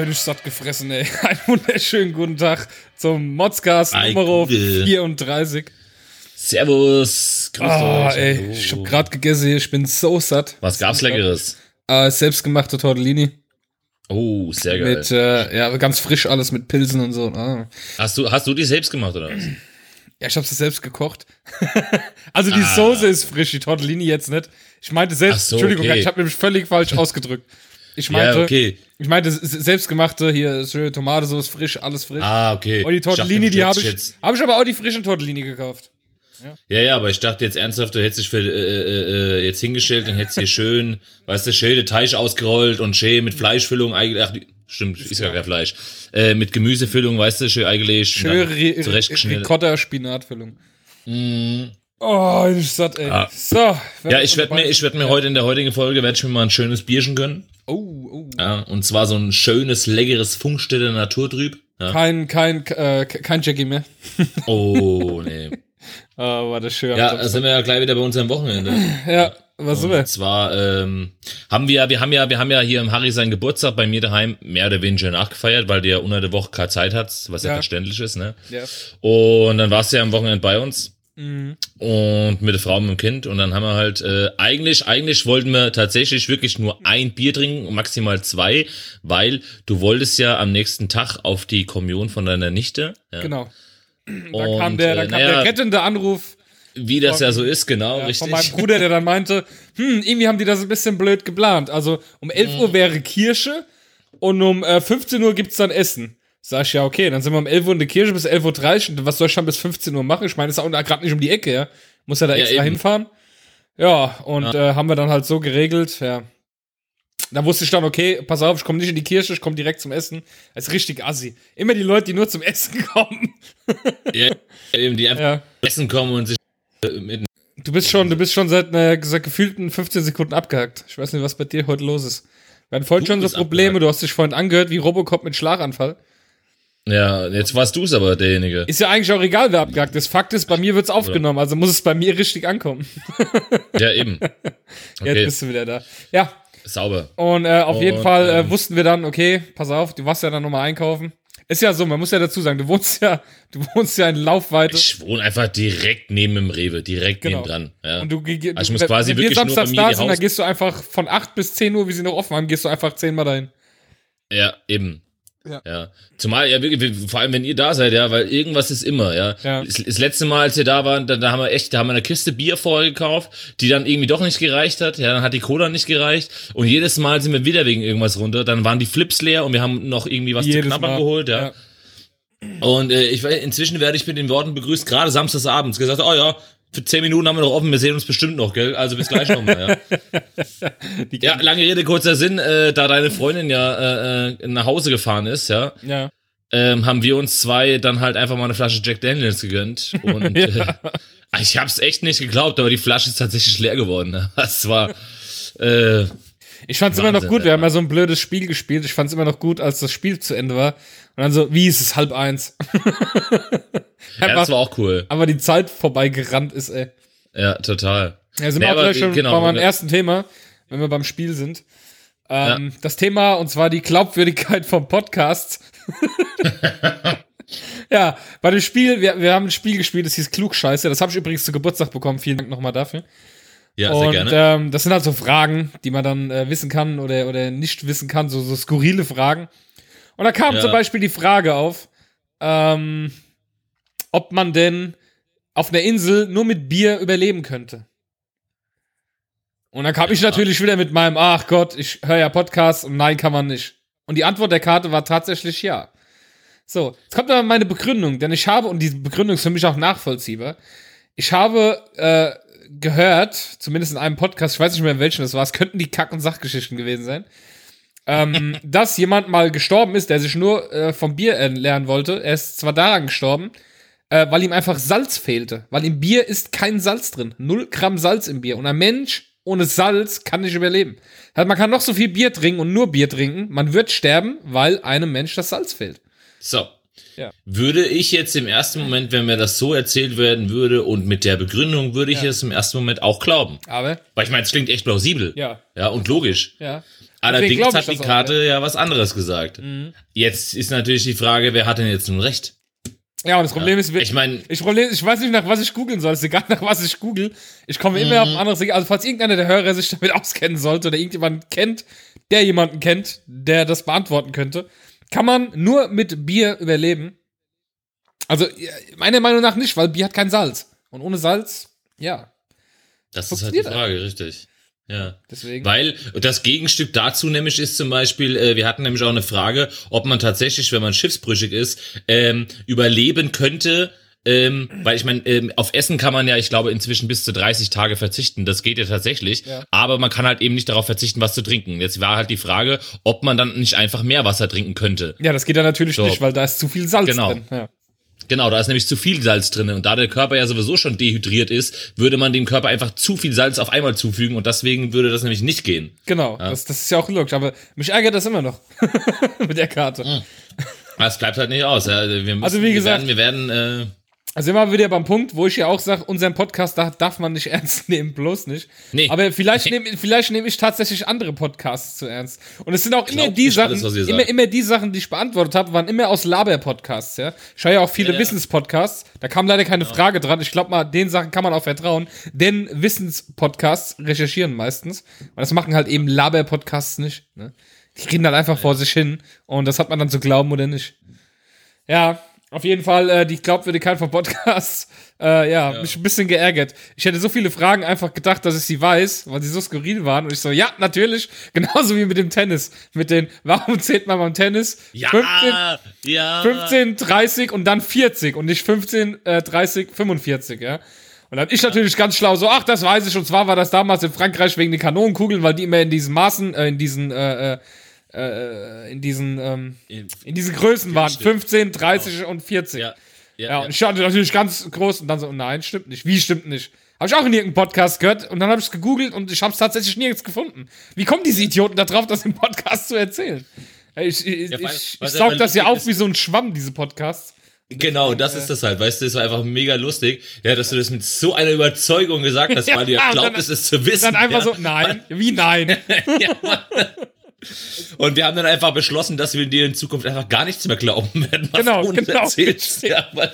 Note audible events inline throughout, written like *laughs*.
Oh, bin ich satt gefressen, ey. *laughs* Einen wunderschönen guten Tag zum Modscast Ei, Nummer gute. 34. Servus, grüß Ah, euch. ey, ich hab grad gegessen hier, ich bin so satt. Was gab's Leckeres? Äh, selbstgemachte Tortellini. Oh, sehr geil. Mit, äh, ja, ganz frisch alles mit Pilzen und so. Ah. Hast du, hast du die selbst gemacht oder was? Ja, ich hab's selbst gekocht. *laughs* also die Ah. Soße ist frisch, die Tortellini jetzt nicht. Ich meinte selbst, so, Entschuldigung, okay. ich habe nämlich völlig falsch *laughs* ausgedrückt. Ich meinte, Ja, okay. ich meinte selbstgemachte, hier schöne Tomatensauce frisch, alles frisch. Ah, okay. Und die Tortellini, die habe ich, Jetzt, habe ich aber auch die frischen Tortellini gekauft. ja, ja, aber ich dachte jetzt ernsthaft, du hättest dich für, äh, äh, äh, jetzt hingestellt und hättest hier *laughs* schön, weißt du, schön den Teig ausgerollt und schön mit Fleischfüllung eigentlich, ach, stimmt, ist ja kein Fleisch, äh, mit Gemüsefüllung, weißt du, schön eingelegt. Schöne Ri- zurechtgeschnitten. Ricotta-Spinatfüllung. Oh, ich satt, ey. Ah. So. Ja, ich werde mir, ich werde mir heute in der heutigen Folge, werde ich mir mal ein schönes Bierchen gönnen. Oh, oh. Ja, und zwar so ein schönes, leckeres Funkstädter Naturtrüb. Ja. Kein, kein, äh, kein Jackie mehr. Oh, *laughs* nee. Ah, war das schön. Ja, da sind wir ja gleich wieder bei uns am Wochenende. *laughs* ja, was sind wir? Und zwar ähm, haben wir, wir haben ja, wir haben ja hier im Harry seinen Geburtstag bei mir daheim mehr oder weniger nachgefeiert, weil der unter der Woche keine Zeit hat, was ja, Ja. verständlich ist, ne? Ja. Und dann warst du ja am Wochenende bei uns Mhm. und mit der Frau und dem Kind und dann haben wir halt äh, eigentlich eigentlich wollten wir tatsächlich wirklich nur ein Bier trinken maximal zwei weil du wolltest ja am nächsten Tag auf die Kommunion von deiner Nichte ja. Genau. Da Und, kam der, da äh, kam naja, der rettende Anruf wie das ja so ist genau ja, richtig von meinem Bruder, der dann meinte, *laughs* hm, irgendwie haben die das ein bisschen blöd geplant. Also um 11 Mhm. Uhr wäre Kirche und um äh, 15 Uhr gibt's dann Essen. Sag ich, ja, okay, dann sind wir um 11 Uhr in der Kirche bis 11.30 Uhr. Und was soll ich dann bis 15 Uhr machen? Ich meine, ist auch gerade nicht um die Ecke, ja. Muss ja da Ja, extra eben. hinfahren. Ja, und Äh, haben wir dann halt so geregelt, ja. Da wusste ich dann, okay, pass auf, ich komme nicht in die Kirche, ich komme direkt zum Essen. Das ist richtig assi. Immer die Leute, die nur zum Essen *laughs* kommen. ja, eben die einfach Ja. essen kommen und sich äh, mit Du bist schon, du bist schon seit, äh, seit gefühlten 15 Sekunden abgehakt. Ich weiß nicht, was bei dir heute los ist. Wir hatten vorhin Du schon so Probleme, abgehakt. du hast dich vorhin angehört wie Robocop mit Schlaganfall. Ja, jetzt warst du es aber derjenige. Ist ja eigentlich auch egal, wer abgehakt ist. Fakt ist, bei mir wird's aufgenommen, also muss es bei mir richtig ankommen. Ja, eben. *laughs* Jetzt Okay, bist du wieder da. Ja, sauber. und äh, auf jeden Und, Fall äh, ähm, wussten wir dann, okay, pass auf, du warst ja dann nochmal einkaufen. Ist ja so, man muss ja dazu sagen, du wohnst ja, du wohnst ja in Laufweite. Ich wohne einfach direkt neben dem Rewe, direkt Genau. neben dran. Ja. Und du, ge- Also ich du muss quasi wenn wir wirklich nur bei samstags mir da sind, dann gehst du einfach von 8 bis 10 Uhr, wie sie noch offen haben, gehst du einfach zehnmal dahin. ja, eben. Ja. Ja. Zumal, ja, vor allem, wenn ihr da seid, ja, weil irgendwas ist immer, ja. Ja. Das, das letzte Mal, als wir da waren, da, da haben wir echt, da haben wir eine Kiste Bier vorher gekauft, die dann irgendwie doch nicht gereicht hat, ja, dann hat die Cola nicht gereicht und jedes Mal sind wir wieder wegen irgendwas runter, dann waren die Flips leer und wir haben noch irgendwie was zu Jedes knabbern Mal. geholt, ja. Und äh, ich inzwischen werde ich mit den Worten begrüßt, gerade samstags abends, gesagt, oh ja, für zehn Minuten haben wir noch offen, wir sehen uns bestimmt noch, gell? Also bis gleich nochmal, ja. *laughs* Ja, lange Rede, kurzer Sinn, äh, da deine Freundin ja äh, äh, nach Hause gefahren ist, ja, ja. ähm, haben wir uns zwei dann halt einfach mal eine Flasche Jack Daniels gegönnt. Und *laughs* äh, ich hab's echt nicht geglaubt, aber die Flasche ist tatsächlich leer geworden. Ne? Das war äh, Ich fand's immer noch Wahnsinn, gut, wir ja. haben ja so ein blödes Spiel gespielt. Ich fand's immer noch gut, als das Spiel zu Ende war. Und dann so, wie ist es halb eins? Ja, das war auch cool. aber die Zeit vorbeigerannt ist, ey. Ja, total. Ja, sind Nee, wir auch gleich schon genau, bei meinem ersten Thema, wenn wir beim Spiel sind. Ähm, Das Thema, und zwar die Glaubwürdigkeit vom Podcast. *laughs* ja, bei dem Spiel, wir, wir haben ein Spiel gespielt, das hieß Klugscheiße. Das habe ich übrigens zu Geburtstag bekommen. Vielen Dank nochmal dafür. Ja, sehr und gerne. Ähm, das sind halt so Fragen, die man dann äh, wissen kann oder, oder nicht wissen kann, so, so skurrile Fragen. Und da kam Ja. zum Beispiel die Frage auf, ähm, ob man denn auf einer Insel nur mit Bier überleben könnte. Und dann kam ich natürlich wieder mit meinem, ach Gott, ich höre ja Podcasts und nein, kann man nicht. Und die Antwort der Karte war tatsächlich ja. So, jetzt kommt aber meine Begründung, denn ich habe, und diese Begründung ist für mich auch nachvollziehbar, ich habe äh, gehört, zumindest in einem Podcast, ich weiß nicht mehr in welchem das war, es könnten die Kack- und Sachgeschichten gewesen sein, ähm, *laughs* dass jemand mal gestorben ist, der sich nur äh, vom Bier äh, lernen wollte. Er ist zwar daran gestorben, äh, weil ihm einfach Salz fehlte. Weil im Bier ist kein Salz drin. Null Gramm Salz im Bier. Und ein Mensch ohne Salz kann nicht überleben. Also man kann noch so viel Bier trinken und nur Bier trinken. Man wird sterben, weil einem Mensch das Salz fehlt. So. Ja. Würde ich jetzt im ersten Moment, wenn mir das so erzählt werden würde und mit der Begründung, würde ich Ja. es im ersten Moment auch glauben. Aber, Weil ich meine, es klingt echt plausibel. ja, Ja, und logisch. ja. Allerdings hat die das auch, Karte ja. was anderes gesagt. Mhm. Jetzt ist natürlich die Frage, wer hat denn jetzt nun recht? Ja, und das Problem ist, wir- Ich meine, Ich, Problem, ich weiß nicht, nach was ich googeln soll. Es ist egal, *laughs* nach was ich google. Ich komme immer auf ein anderes. Also, falls irgendeiner der Hörer sich damit *laughs* auskennen sollte oder irgendjemand kennt, der jemanden kennt, der das beantworten könnte, kann man nur mit Bier überleben. Also, ja, meiner Meinung nach nicht, weil Bier hat kein Salz. Und ohne Salz, ja. das ist halt die Frage, richtig. Ja. Deswegen. Weil das Gegenstück dazu nämlich ist zum Beispiel, äh, wir hatten nämlich auch eine Frage, ob man tatsächlich, wenn man schiffsbrüchig ist, ähm, überleben könnte. Ähm, weil ich meine, ähm, auf Essen kann man ja, ich glaube, inzwischen bis zu 30 Tage verzichten. Das geht ja tatsächlich. Ja. Aber man kann halt eben nicht darauf verzichten, was zu trinken. Jetzt war halt die Frage, ob man dann nicht einfach mehr Wasser trinken könnte. ja, das geht ja natürlich So. nicht, weil da ist zu viel Salz Genau. drin. Ja. Genau, da ist nämlich zu viel Salz drin. Und da der Körper ja sowieso schon dehydriert ist, würde man dem Körper einfach zu viel Salz auf einmal zufügen. Und deswegen würde das nämlich nicht gehen. Genau, Das, das ist ja auch logisch. Aber mich ärgert das immer noch *laughs* mit der Karte. Aber es bleibt halt nicht aus. Ja. Wir müssen, Also wie gesagt- wir werden, wir werden äh, Also immer wieder beim Punkt, wo ich ja auch sage, unseren Podcast da darf man nicht *laughs* ernst nehmen, bloß nicht. Nee. Aber vielleicht nehme vielleicht nehm ich tatsächlich andere Podcasts zu ernst. Und es sind auch immer die Sachen, alles, immer, immer die Sachen, die ich beantwortet habe, waren immer aus Laber-Podcasts, ja. Ich höre ja auch viele Ja, ja. Wissenspodcasts. Da kam leider keine Frage dran. Ich glaube mal, den Sachen kann man auch vertrauen. Denn Wissenspodcasts recherchieren meistens. Und das machen halt eben Laber-Podcasts nicht. Ne? Die reden halt einfach vor sich hin. Und das hat man dann zu glauben oder nicht. Ja, auf jeden Fall äh, die Glaubwürdigkeit von Podcasts. *laughs* Äh, ja, mich ein bisschen geärgert. Ich hätte so viele Fragen einfach gedacht, dass ich sie weiß, weil sie so skurril waren. Und ich so, ja, natürlich. *laughs* Genauso wie mit dem Tennis. Mit den, *laughs* warum zählt man beim Tennis? ja, 15, ja. 15, 30 und dann 40 und nicht 15, äh, 30, 45, ja. Und dann ich natürlich ganz schlau so, ach, das weiß ich. Und zwar war das damals in Frankreich wegen den Kanonenkugeln, weil die immer in diesen Maßen, äh, in diesen, äh, äh, äh, in diesen, ähm, in diesen Größen waren. 15, 30 und 40. Ja, ja, Ja, und ich stand natürlich ganz groß und dann so, nein, stimmt nicht. Wie stimmt nicht? Habe ich auch in irgendeinem Podcast gehört und dann habe ich es gegoogelt und ich habe es tatsächlich nirgends gefunden. Wie kommen diese Idioten da drauf, das im Podcast zu erzählen? Ich, ich, Ja, weil- ich, ich saug aber das ja auf wie so ein Schwamm, diese Podcasts. Genau, das ist das halt, weißt du, das war einfach mega lustig, ja, dass du das mit so einer Überzeugung gesagt hast, weil du ja *laughs* Ja, und glaubtest, es zu wissen. Dann einfach ja. so, nein, wie nein? *laughs* Und wir haben dann einfach beschlossen, dass wir dir in Zukunft einfach gar nichts mehr glauben werden, was Genau, du uns genau. erzählst. Ja, weil,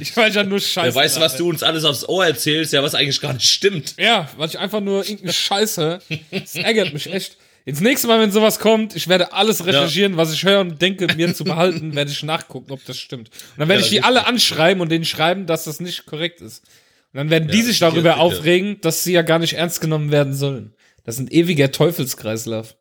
Ich weiß ja nur Scheiße. wer weiß, was du uns alles aufs Ohr erzählst, ja, was eigentlich gar nicht stimmt. Ja, weil ich einfach nur irgendeine Scheiße. Das ärgert mich echt. Jetzt nächstes Mal, wenn sowas kommt, ich werde alles recherchieren, was ich höre und denke, mir zu behalten, *laughs* werde ich nachgucken, ob das stimmt. Und dann werde Ja, ich die alle anschreiben und denen schreiben, dass das nicht korrekt ist. Und dann werden die Ja, sich sicher, darüber aufregen, dass sie ja gar nicht ernst genommen werden sollen. Das ist ein ewiger Teufelskreislauf.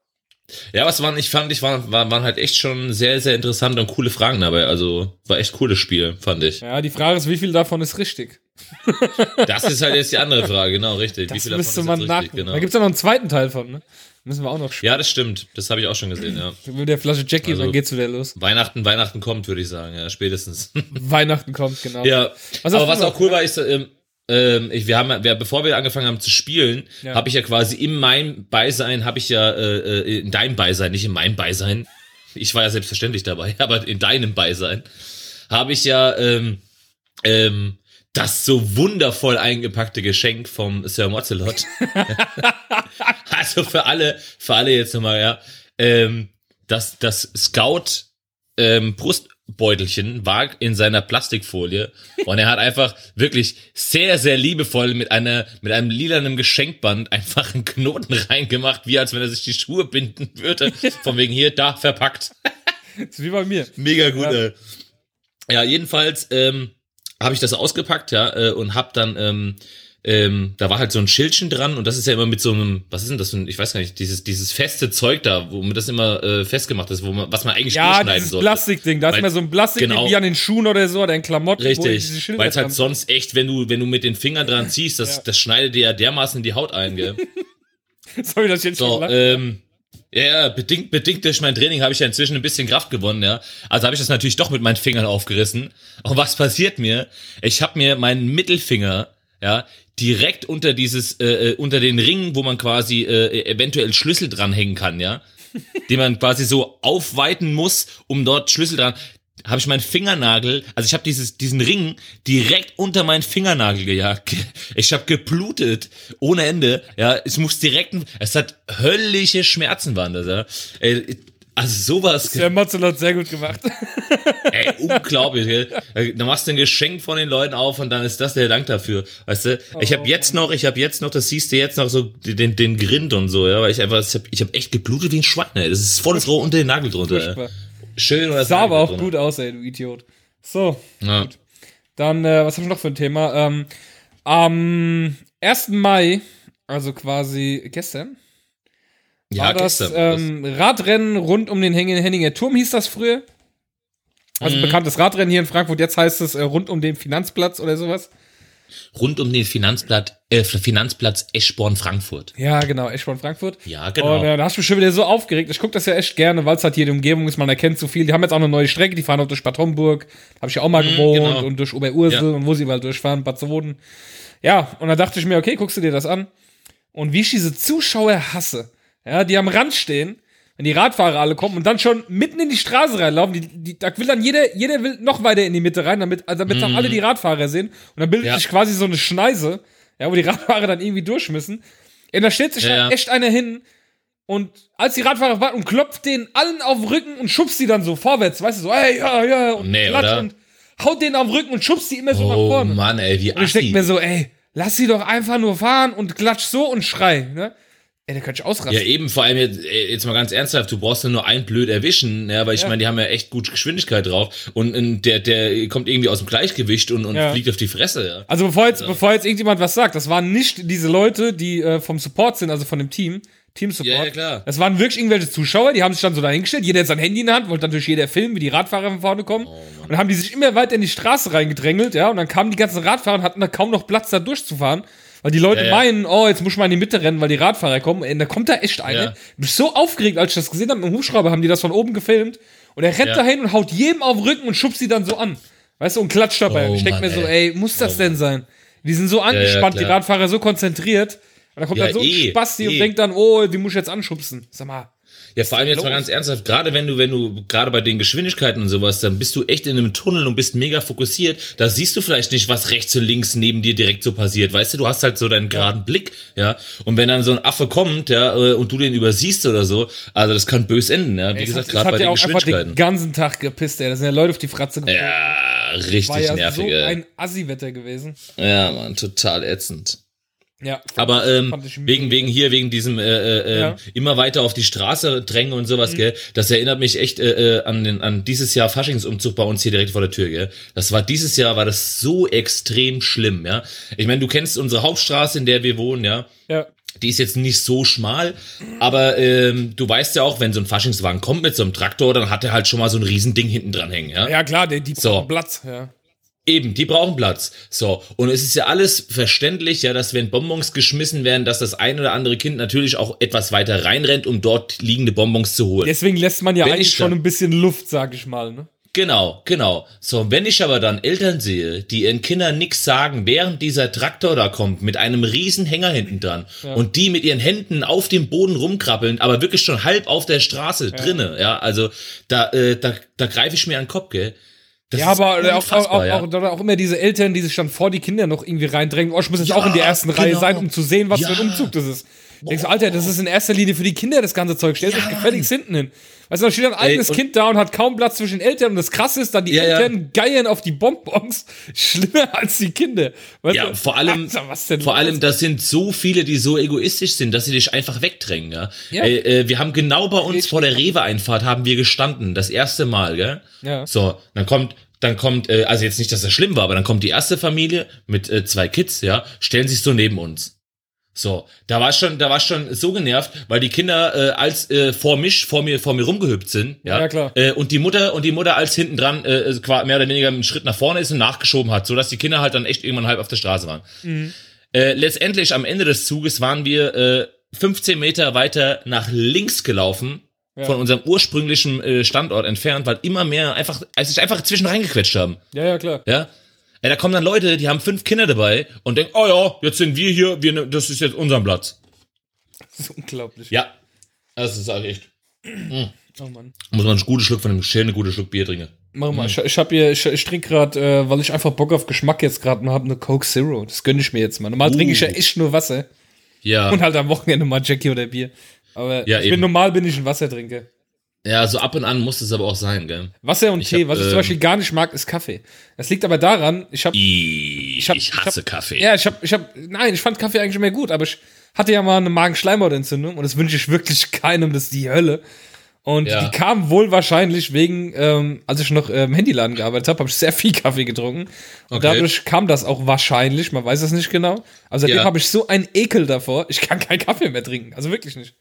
Ja, was waren, ich fand, ich war, war, waren halt echt schon sehr, sehr interessante und coole Fragen dabei. Also war echt cooles Spiel, fand ich. Ja, die Frage ist, wie viel davon ist richtig? *laughs* Das ist halt jetzt die andere Frage, genau, richtig. Das Wie viel müsste davon man ist nach. richtig, genau. Da gibt's ja noch einen zweiten Teil von, ne? Müssen wir auch noch spielen. Ja, das stimmt. Das habe ich auch schon gesehen, ja. Mit der Flasche Jackie, Also- dann geht's wieder los. Weihnachten, Weihnachten kommt, würde ich sagen, ja, spätestens. Weihnachten kommt, genau. ja. Was Aber was auch cool war, ist, ähm, ähm, ich, wir haben, wir, bevor wir angefangen haben zu spielen, Ja. habe ich ja quasi in meinem Beisein, habe ich ja, äh, äh, in deinem Beisein, nicht in meinem Beisein, ich war ja selbstverständlich dabei, *laughs* aber in deinem Beisein, habe ich ja ähm, ähm, das so wundervoll eingepackte Geschenk vom Sir Mozzelot. *laughs* also für alle, für alle jetzt nochmal, ja, ähm, das, das Scout ähm, Brustbeutelchen war in seiner Plastikfolie und er hat einfach wirklich sehr, sehr liebevoll mit einer, mit einem lilanen Geschenkband einfach einen Knoten reingemacht, wie als wenn er sich die Schuhe binden würde. Von wegen hier, da, verpackt. Das ist wie bei mir. Mega gut, Ja. ey. Ja, jedenfalls ähm, habe ich das ausgepackt, ja, äh, und hab dann, ähm, ähm, da war halt so ein Schildchen dran und das ist ja immer mit so einem, was ist denn das für ein, ich weiß gar nicht, dieses, dieses feste Zeug da, womit das immer äh, festgemacht ist, wo man, was man eigentlich Ja, durchschneiden dieses sollte. Plastikding. Da ist immer so ein Plastik genau. wie an den Schuhen oder so oder in Klamotten. Richtig, weil es halt sonst echt, wenn du, wenn du mit den Fingern dran *laughs* ziehst, das, Ja. das schneidet dir ja dermaßen in die Haut ein, gell? *laughs* Sorry, dass ich jetzt schon So, lache. ähm, ja, ja, bedingt, bedingt durch mein Training habe ich ja inzwischen ein bisschen Kraft gewonnen, ja. Also habe ich das natürlich doch mit meinen Fingern aufgerissen. Und was passiert mir? Ich habe mir meinen Mittelfinger, ja, direkt unter dieses, äh, äh, unter den Ring, wo man quasi äh, eventuell Schlüssel dranhängen kann, ja, *laughs* den man quasi so aufweiten muss, um dort Schlüssel dran. habe ich meinen Fingernagel, also ich habe dieses diesen Ring direkt unter meinen Fingernagel gejagt. *laughs* Ich habe geblutet ohne Ende. Ja, es muss direkt, es hat höllische Schmerzen waren das. Ja. Ey, also sowas. Der Matzel hat sehr gut gemacht. *laughs* Ey, unglaublich. Gell? Da machst du ein Geschenk von den Leuten auf und dann ist das der Dank dafür. Weißt du? Ich habe jetzt noch, ich habe jetzt noch, das siehst du jetzt noch so den den Grind und so, ja, weil ich einfach, ich habe ich hab echt geblutet wie ein Schwein. Ey. Das ist volles Rohr unter den Nagel drunter. Furchtbar. Schön oder Sah aber auch gut aus, ey, du Idiot. So, Ja. dann, äh, was habe ich noch für ein Thema? Ähm, am 1. Mai, also quasi gestern, Ja, war das ähm, Radrennen rund um den Henning- Henninger Turm, hieß das früher. Also Mhm. bekanntes Radrennen hier in Frankfurt, jetzt heißt es äh, rund um den Finanzplatz oder sowas. Rund um den Finanzplatz, äh, Finanzplatz Eschborn-Frankfurt. Ja, genau, Eschborn Frankfurt. Ja, genau. Und äh, da hast du mich schon wieder so aufgeregt. Ich gucke das ja echt gerne, weil es halt hier die Umgebung ist, man erkennt so viel. Die haben jetzt auch eine neue Strecke, die fahren auch durch Bad Homburg. Habe ich ja auch mal gewohnt genau. und durch Oberursel Ja. und wo sie überall durchfahren, Bad Soden. Ja, und da dachte ich mir, okay, guckst du dir das an. Und wie ich diese Zuschauer hasse, ja, die am Rand stehen, wenn die Radfahrer alle kommen und dann schon mitten in die Straße reinlaufen, die, die, da will dann jeder, jeder will noch weiter in die Mitte rein, damit, also damit dann alle die Radfahrer sehen. Und dann bildet Mhm. Ja. sich quasi so eine Schneise, ja, wo die *laughs* Radfahrer dann irgendwie durch müssen. Ja, da stellt sich Ja, dann ja. echt einer hin und als die Radfahrer warten und klopft den allen auf den Rücken und schubst die dann so vorwärts, weißt du, so, hey, ja, ja, und Nee, und haut den auf den Rücken und schubst die immer so nach oh vorne. Mann, ey, wie Und ich denke mir so, ey, lass sie doch einfach nur fahren und klatsch so und schrei, ne? Ey, der könnte ich ausrasten. Ja, eben, vor allem jetzt, ey, jetzt mal ganz ernsthaft, du brauchst ja nur ein blöd erwischen, ja, weil ich Ja. meine, die haben ja echt gut Geschwindigkeit drauf und, und der, der kommt irgendwie aus dem Gleichgewicht und, und Ja. fliegt auf die Fresse, ja. Also bevor jetzt, bevor jetzt irgendjemand was sagt, das waren nicht diese Leute, die äh, vom Support sind, also von dem Team, Team Support. Ja, ja, klar. Das waren wirklich irgendwelche Zuschauer, die haben sich dann so dahingestellt, jeder hat sein Handy in der Hand, wollte natürlich jeder filmen, wie die Radfahrer von vorne kommen. Oh, und dann haben die sich immer weiter in die Straße reingedrängelt, ja, und dann kamen die ganzen Radfahrer und hatten da kaum noch Platz, da durchzufahren. Weil die Leute Ja, ja. meinen, oh, jetzt muss mal in die Mitte rennen, weil die Radfahrer kommen. Ey, da kommt da echt einer. Ja. Ich bin so aufgeregt, als ich das gesehen habe. Mit dem Hubschrauber haben die das von oben gefilmt. Und er rennt Ja. dahin und haut jedem auf den Rücken und schubst sie dann so an. Weißt du, und klatscht dabei. Oh, und ich denke mir so, ey. muss das denn sein? Die sind so angespannt, die. Radfahrer so konzentriert. Und da kommt dann so ein eh, Spasti und eh. denkt dann, oh, die muss ich jetzt anschubsen. Sag mal. Ja, vor allem jetzt mal los? ganz ernsthaft, gerade wenn du, wenn du, gerade bei den Geschwindigkeiten und sowas, dann bist du echt in einem Tunnel und bist mega fokussiert. Da siehst du vielleicht nicht, was rechts und links neben dir direkt so passiert. Weißt du, du hast halt so deinen geraden Blick, ja. Und wenn dann so ein Affe kommt, ja, äh, und du den übersiehst oder so, also das kann bös enden, ja. Wie Es gesagt, gerade bei ja den auch einfach den Geschwindigkeiten. ganzen Tag gepisst, ey. Da sind ja Leute auf die Fratze geflogen. Ja, richtig War ja nervig, so ey. ein Assi-Wetter gewesen. Ja, man, total ätzend. Ja. Aber ähm, wegen wegen hier wegen diesem äh, äh, Ja. äh, immer weiter auf die Straße drängen und sowas, gell? Das erinnert mich echt äh, äh, an den an dieses Jahr Faschingsumzug bei uns hier direkt vor der Tür, gell? Das war dieses Jahr war das so extrem schlimm, ja? Ich meine, du kennst unsere Hauptstraße, in der wir wohnen, ja? Ja. Die ist jetzt nicht so schmal, aber ähm, du weißt ja auch, wenn so ein Faschingswagen kommt mit so einem Traktor, dann hat er halt schon mal so ein Riesending hinten dran hängen, ja? Ja, klar, die, die So. Platz, ja. Eben, die brauchen Platz. So, und es ist ja alles verständlich, ja, dass wenn Bonbons geschmissen werden, dass das ein oder andere Kind natürlich auch etwas weiter reinrennt, um dort liegende Bonbons zu holen. Deswegen lässt man ja Wenn eigentlich ich schon ein bisschen Luft, sag ich mal, ne? Genau, genau. So, wenn ich aber dann Eltern sehe, die ihren Kindern nix sagen, während dieser Traktor da kommt, mit einem riesen Hänger hinten dran, und die mit ihren Händen auf dem Boden rumkrabbeln, aber wirklich schon halb auf der Straße drinne, ja, also da, äh, da, da greife ich mir an den Kopf, gell. Das Ja, aber auch, auch, ja. auch, auch, immer diese Eltern, die sich dann vor die Kinder noch irgendwie reindrängen. Oh, ich muss jetzt Ja, auch in der ersten Reihe genau. sein, um zu sehen, was für ein Ja. Umzug das ist. Denkst du, Alter, das ist in erster Linie für die Kinder das ganze Zeug. Stellt euch gefälligst hinten hin. Weißt du, da steht ein eigenes und- Kind da und hat kaum Platz zwischen den Eltern. Und das Krasse ist dann, die Ja, ja. Eltern geiern auf die Bonbons *laughs* schlimmer als die Kinder. Weißt Ja, du? vor allem, Alter, was denn vor allem, das sind so viele, die so egoistisch sind, dass sie dich einfach wegdrängen, ja. Ja. Äh, äh, wir haben genau bei uns vor der Rewe-Einfahrt haben wir gestanden, das erste Mal, gell? Ja. So, dann kommt, dann kommt, äh, also jetzt nicht, dass das schlimm war, aber dann kommt die erste Familie mit äh, zwei Kids, ja, stellen sich so neben uns. So, da war schon, da war schon so genervt, weil die Kinder äh, als äh, vor mich, vor mir, vor mir rumgehüpft sind, ja, Ja, klar. Äh, und die Mutter und die Mutter als hinten dran äh, qua- mehr oder weniger einen Schritt nach vorne ist und nachgeschoben hat, so dass die Kinder halt dann echt irgendwann halb auf der Straße waren. Äh, letztendlich am Ende des Zuges waren wir äh, 15 Meter weiter nach links gelaufen. Von unserem ursprünglichen äh, Standort entfernt, weil immer mehr einfach, als sich einfach zwischen reingequetscht haben. Ja, ja, klar. Ja. Ey, da kommen dann Leute, die haben fünf Kinder dabei und denken, oh ja, jetzt sind wir hier, wir, das ist jetzt unser Platz. Das ist unglaublich. Ja. Das ist halt echt. Oh Mann. Muss man einen guten Schluck von dem schönen guten Schluck Bier trinken. Mach mal, ich, ich hab hier, ich, ich trinke gerade, äh, weil ich einfach Bock auf Geschmack jetzt gerade mal habe, eine Coke Zero. Das gönne ich mir jetzt mal. Normal Uh. trinke ich ja echt nur Wasser Ja. und halt am Wochenende mal Jackie oder Bier. Aber Ja, ich eben. bin normal bin ich ein Wassertrinker. Ja, so ab und an muss es aber auch sein, gell? Wasser und Ich Tee. hab, Was ich zum ähm, Beispiel gar nicht mag, ist Kaffee. Das liegt aber daran, ich habe Ich, hab- ich ich hab- hasse Kaffee. Ja, ich hab, ich hab, nein, ich fand Kaffee eigentlich immer gut, aber ich hatte ja mal eine Magenschleimhautentzündung und das wünsche ich wirklich *laughs* keinem, das ist die Hölle. Und Ja. die kam wohl wahrscheinlich wegen, ähm, als ich noch äh, im Handyladen gearbeitet habe, habe ich sehr viel Kaffee getrunken. Und Okay. dadurch kam das auch wahrscheinlich, man weiß es nicht genau. Also seitdem Ja. habe ich so einen Ekel davor, ich kann keinen Kaffee mehr trinken. Also wirklich nicht.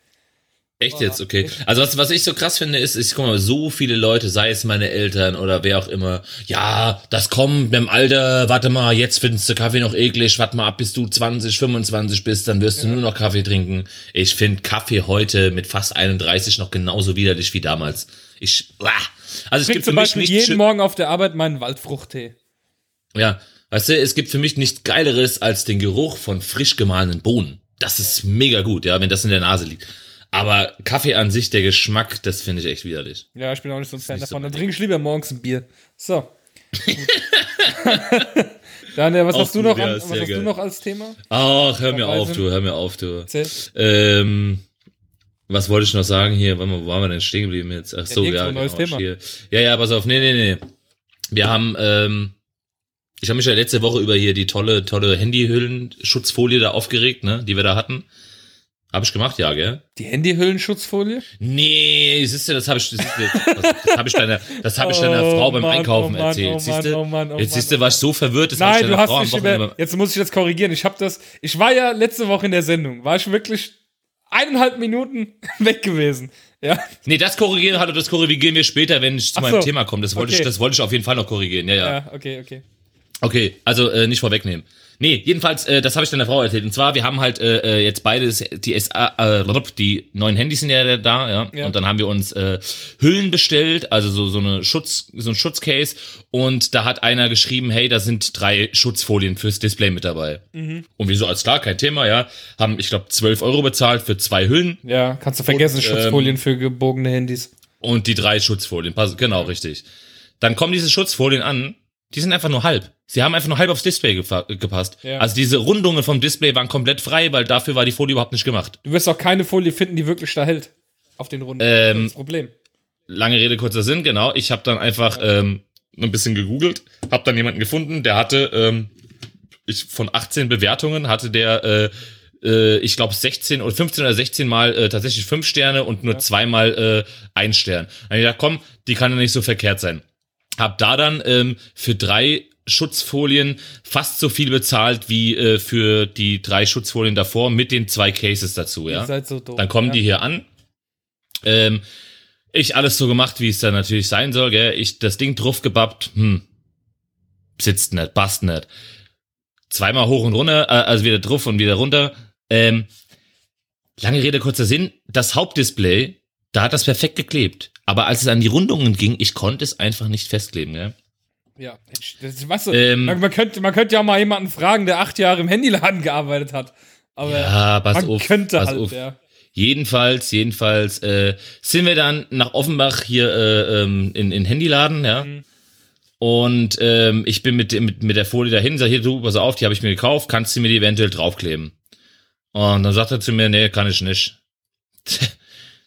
Echt jetzt, okay. Also was, was ich so krass finde, ist, ich guck mal, so viele Leute, sei es meine Eltern oder wer auch immer, ja, das kommt mit dem Alter, warte mal, jetzt findest du Kaffee noch eklig, warte mal ab, bis du 20, 25 bist, dann wirst du nur noch Kaffee trinken. Ich finde Kaffee heute mit fast 31 noch genauso widerlich wie damals. Ich, uah. also es gibt für zum mich Beispiel nicht jeden Morgen auf der Arbeit meinen Waldfruchttee. Ja, weißt du, es gibt für mich nichts Geileres als den Geruch von frisch gemahlenen Bohnen. Das ist mega gut, ja, wenn das in der Nase liegt. Aber Kaffee an sich, der Geschmack, das finde ich echt widerlich. Ja, ich bin auch nicht so ein Fan nicht so davon. Dann trinke ich lieber morgens ein Bier. So. *laughs* Daniel, was Auch hast du noch, ja, an, was hast du noch als Thema? Ach, hör mir auf, du, hör mir auf, du. Ähm, was wollte ich noch sagen hier? Wo waren wir denn stehen geblieben jetzt? Ach so, nix, ja, ein neues genau, Thema. Hier. Ja, ja, pass auf, nee, nee, nee. Wir haben, ähm, ich habe mich ja letzte Woche über hier die tolle, tolle Handyhüllen-Schutzfolie da aufgeregt, ne, die wir da hatten. Habe ich gemacht, ja, gell? Die Handyhüllenschutzfolie? Nee, siehst du, das habe ich, das, das, habe ich deiner, das habe ich deiner Oh Frau beim Mann, Einkaufen oh Mann, erzählt. oh siehst du? Oh Mann, oh jetzt siehst du, oh war ich so verwirrt, das habe ich Nein, du deiner hast Frau Wochenende über, jetzt muss ich das korrigieren. Ich habe das, ich war ja letzte Woche in der Sendung, war ich wirklich eineinhalb Minuten *laughs* weg gewesen. Ja, Nee, das korrigieren, hallo, das korrigieren wir später, wenn ich zu meinem so. Thema komme. Das wollte Okay. ich, das wollte ich auf jeden Fall noch korrigieren. Ja, ja. ja, okay, okay. Okay, also äh, nicht vorwegnehmen. Nee, jedenfalls, äh, das habe ich deiner Frau erzählt. Und zwar, wir haben halt äh, äh, jetzt beides, die SA, äh, die neuen Handys sind ja da, ja. Ja. Und dann haben wir uns äh, Hüllen bestellt, also so so eine Schutz, so ein Schutzcase. Und da hat einer geschrieben, hey, da sind drei Schutzfolien fürs Display mit dabei. Mhm. Und wir so, als klar, kein Thema, ja. Haben, ich glaube, 12 Euro bezahlt für zwei Hüllen Ja, kannst du vergessen, Und, ähm, Schutzfolien für gebogene Handys. und die drei Schutzfolien. Pass, genau, richtig. Dann kommen diese Schutzfolien an, die sind einfach nur halb. Sie haben einfach nur halb aufs Display gepasst. Ja. Also diese Rundungen vom Display waren komplett frei, weil dafür war die Folie überhaupt nicht gemacht. Du wirst auch keine Folie finden, die wirklich da hält. Auf den Runden. Ähm, das ist das Problem. Lange Rede, kurzer Sinn, genau. Ich habe dann einfach ähm, ein bisschen gegoogelt, habe dann jemanden gefunden, der hatte ähm, ich, von 18 Bewertungen hatte der äh, äh, ich glaube 16 oder 15 oder 16 Mal äh, tatsächlich fünf Sterne und nur zweimal äh, ein Stern. Dann hab ich gedacht, komm, die kann ja nicht so verkehrt sein. Hab da dann ähm, für drei Schutzfolien fast so viel bezahlt wie äh, für die drei Schutzfolien davor mit den zwei Cases dazu, ja. Ihr seid so doof. Dann kommen ja. die hier an. Ähm, ich alles so gemacht, wie es dann natürlich sein soll, gell? Ich das Ding drauf gebappt, hm, sitzt nicht, passt nicht. Zweimal hoch und runter, äh, also wieder drauf und wieder runter. Ähm, lange Rede, kurzer Sinn. Das Hauptdisplay, da hat das perfekt geklebt. Aber als es an die Rundungen ging, ich konnte es einfach nicht festkleben, gell? Ja, das, weißt du, Ähm, man, man, könnte, man könnte ja mal jemanden fragen, der acht Jahre im Handyladen gearbeitet hat. Aber Ja, pass man auf, könnte pass halt, auf. ja. Jedenfalls, jedenfalls äh, sind wir dann nach Offenbach hier äh, ähm, in, in Handyladen, ja. Mhm. Und ähm, ich bin mit, mit, mit der Folie dahin, sag hier, du, pass auf, die habe ich mir gekauft, kannst du mir die eventuell draufkleben? Und dann sagt er zu mir, nee, kann ich nicht. *laughs*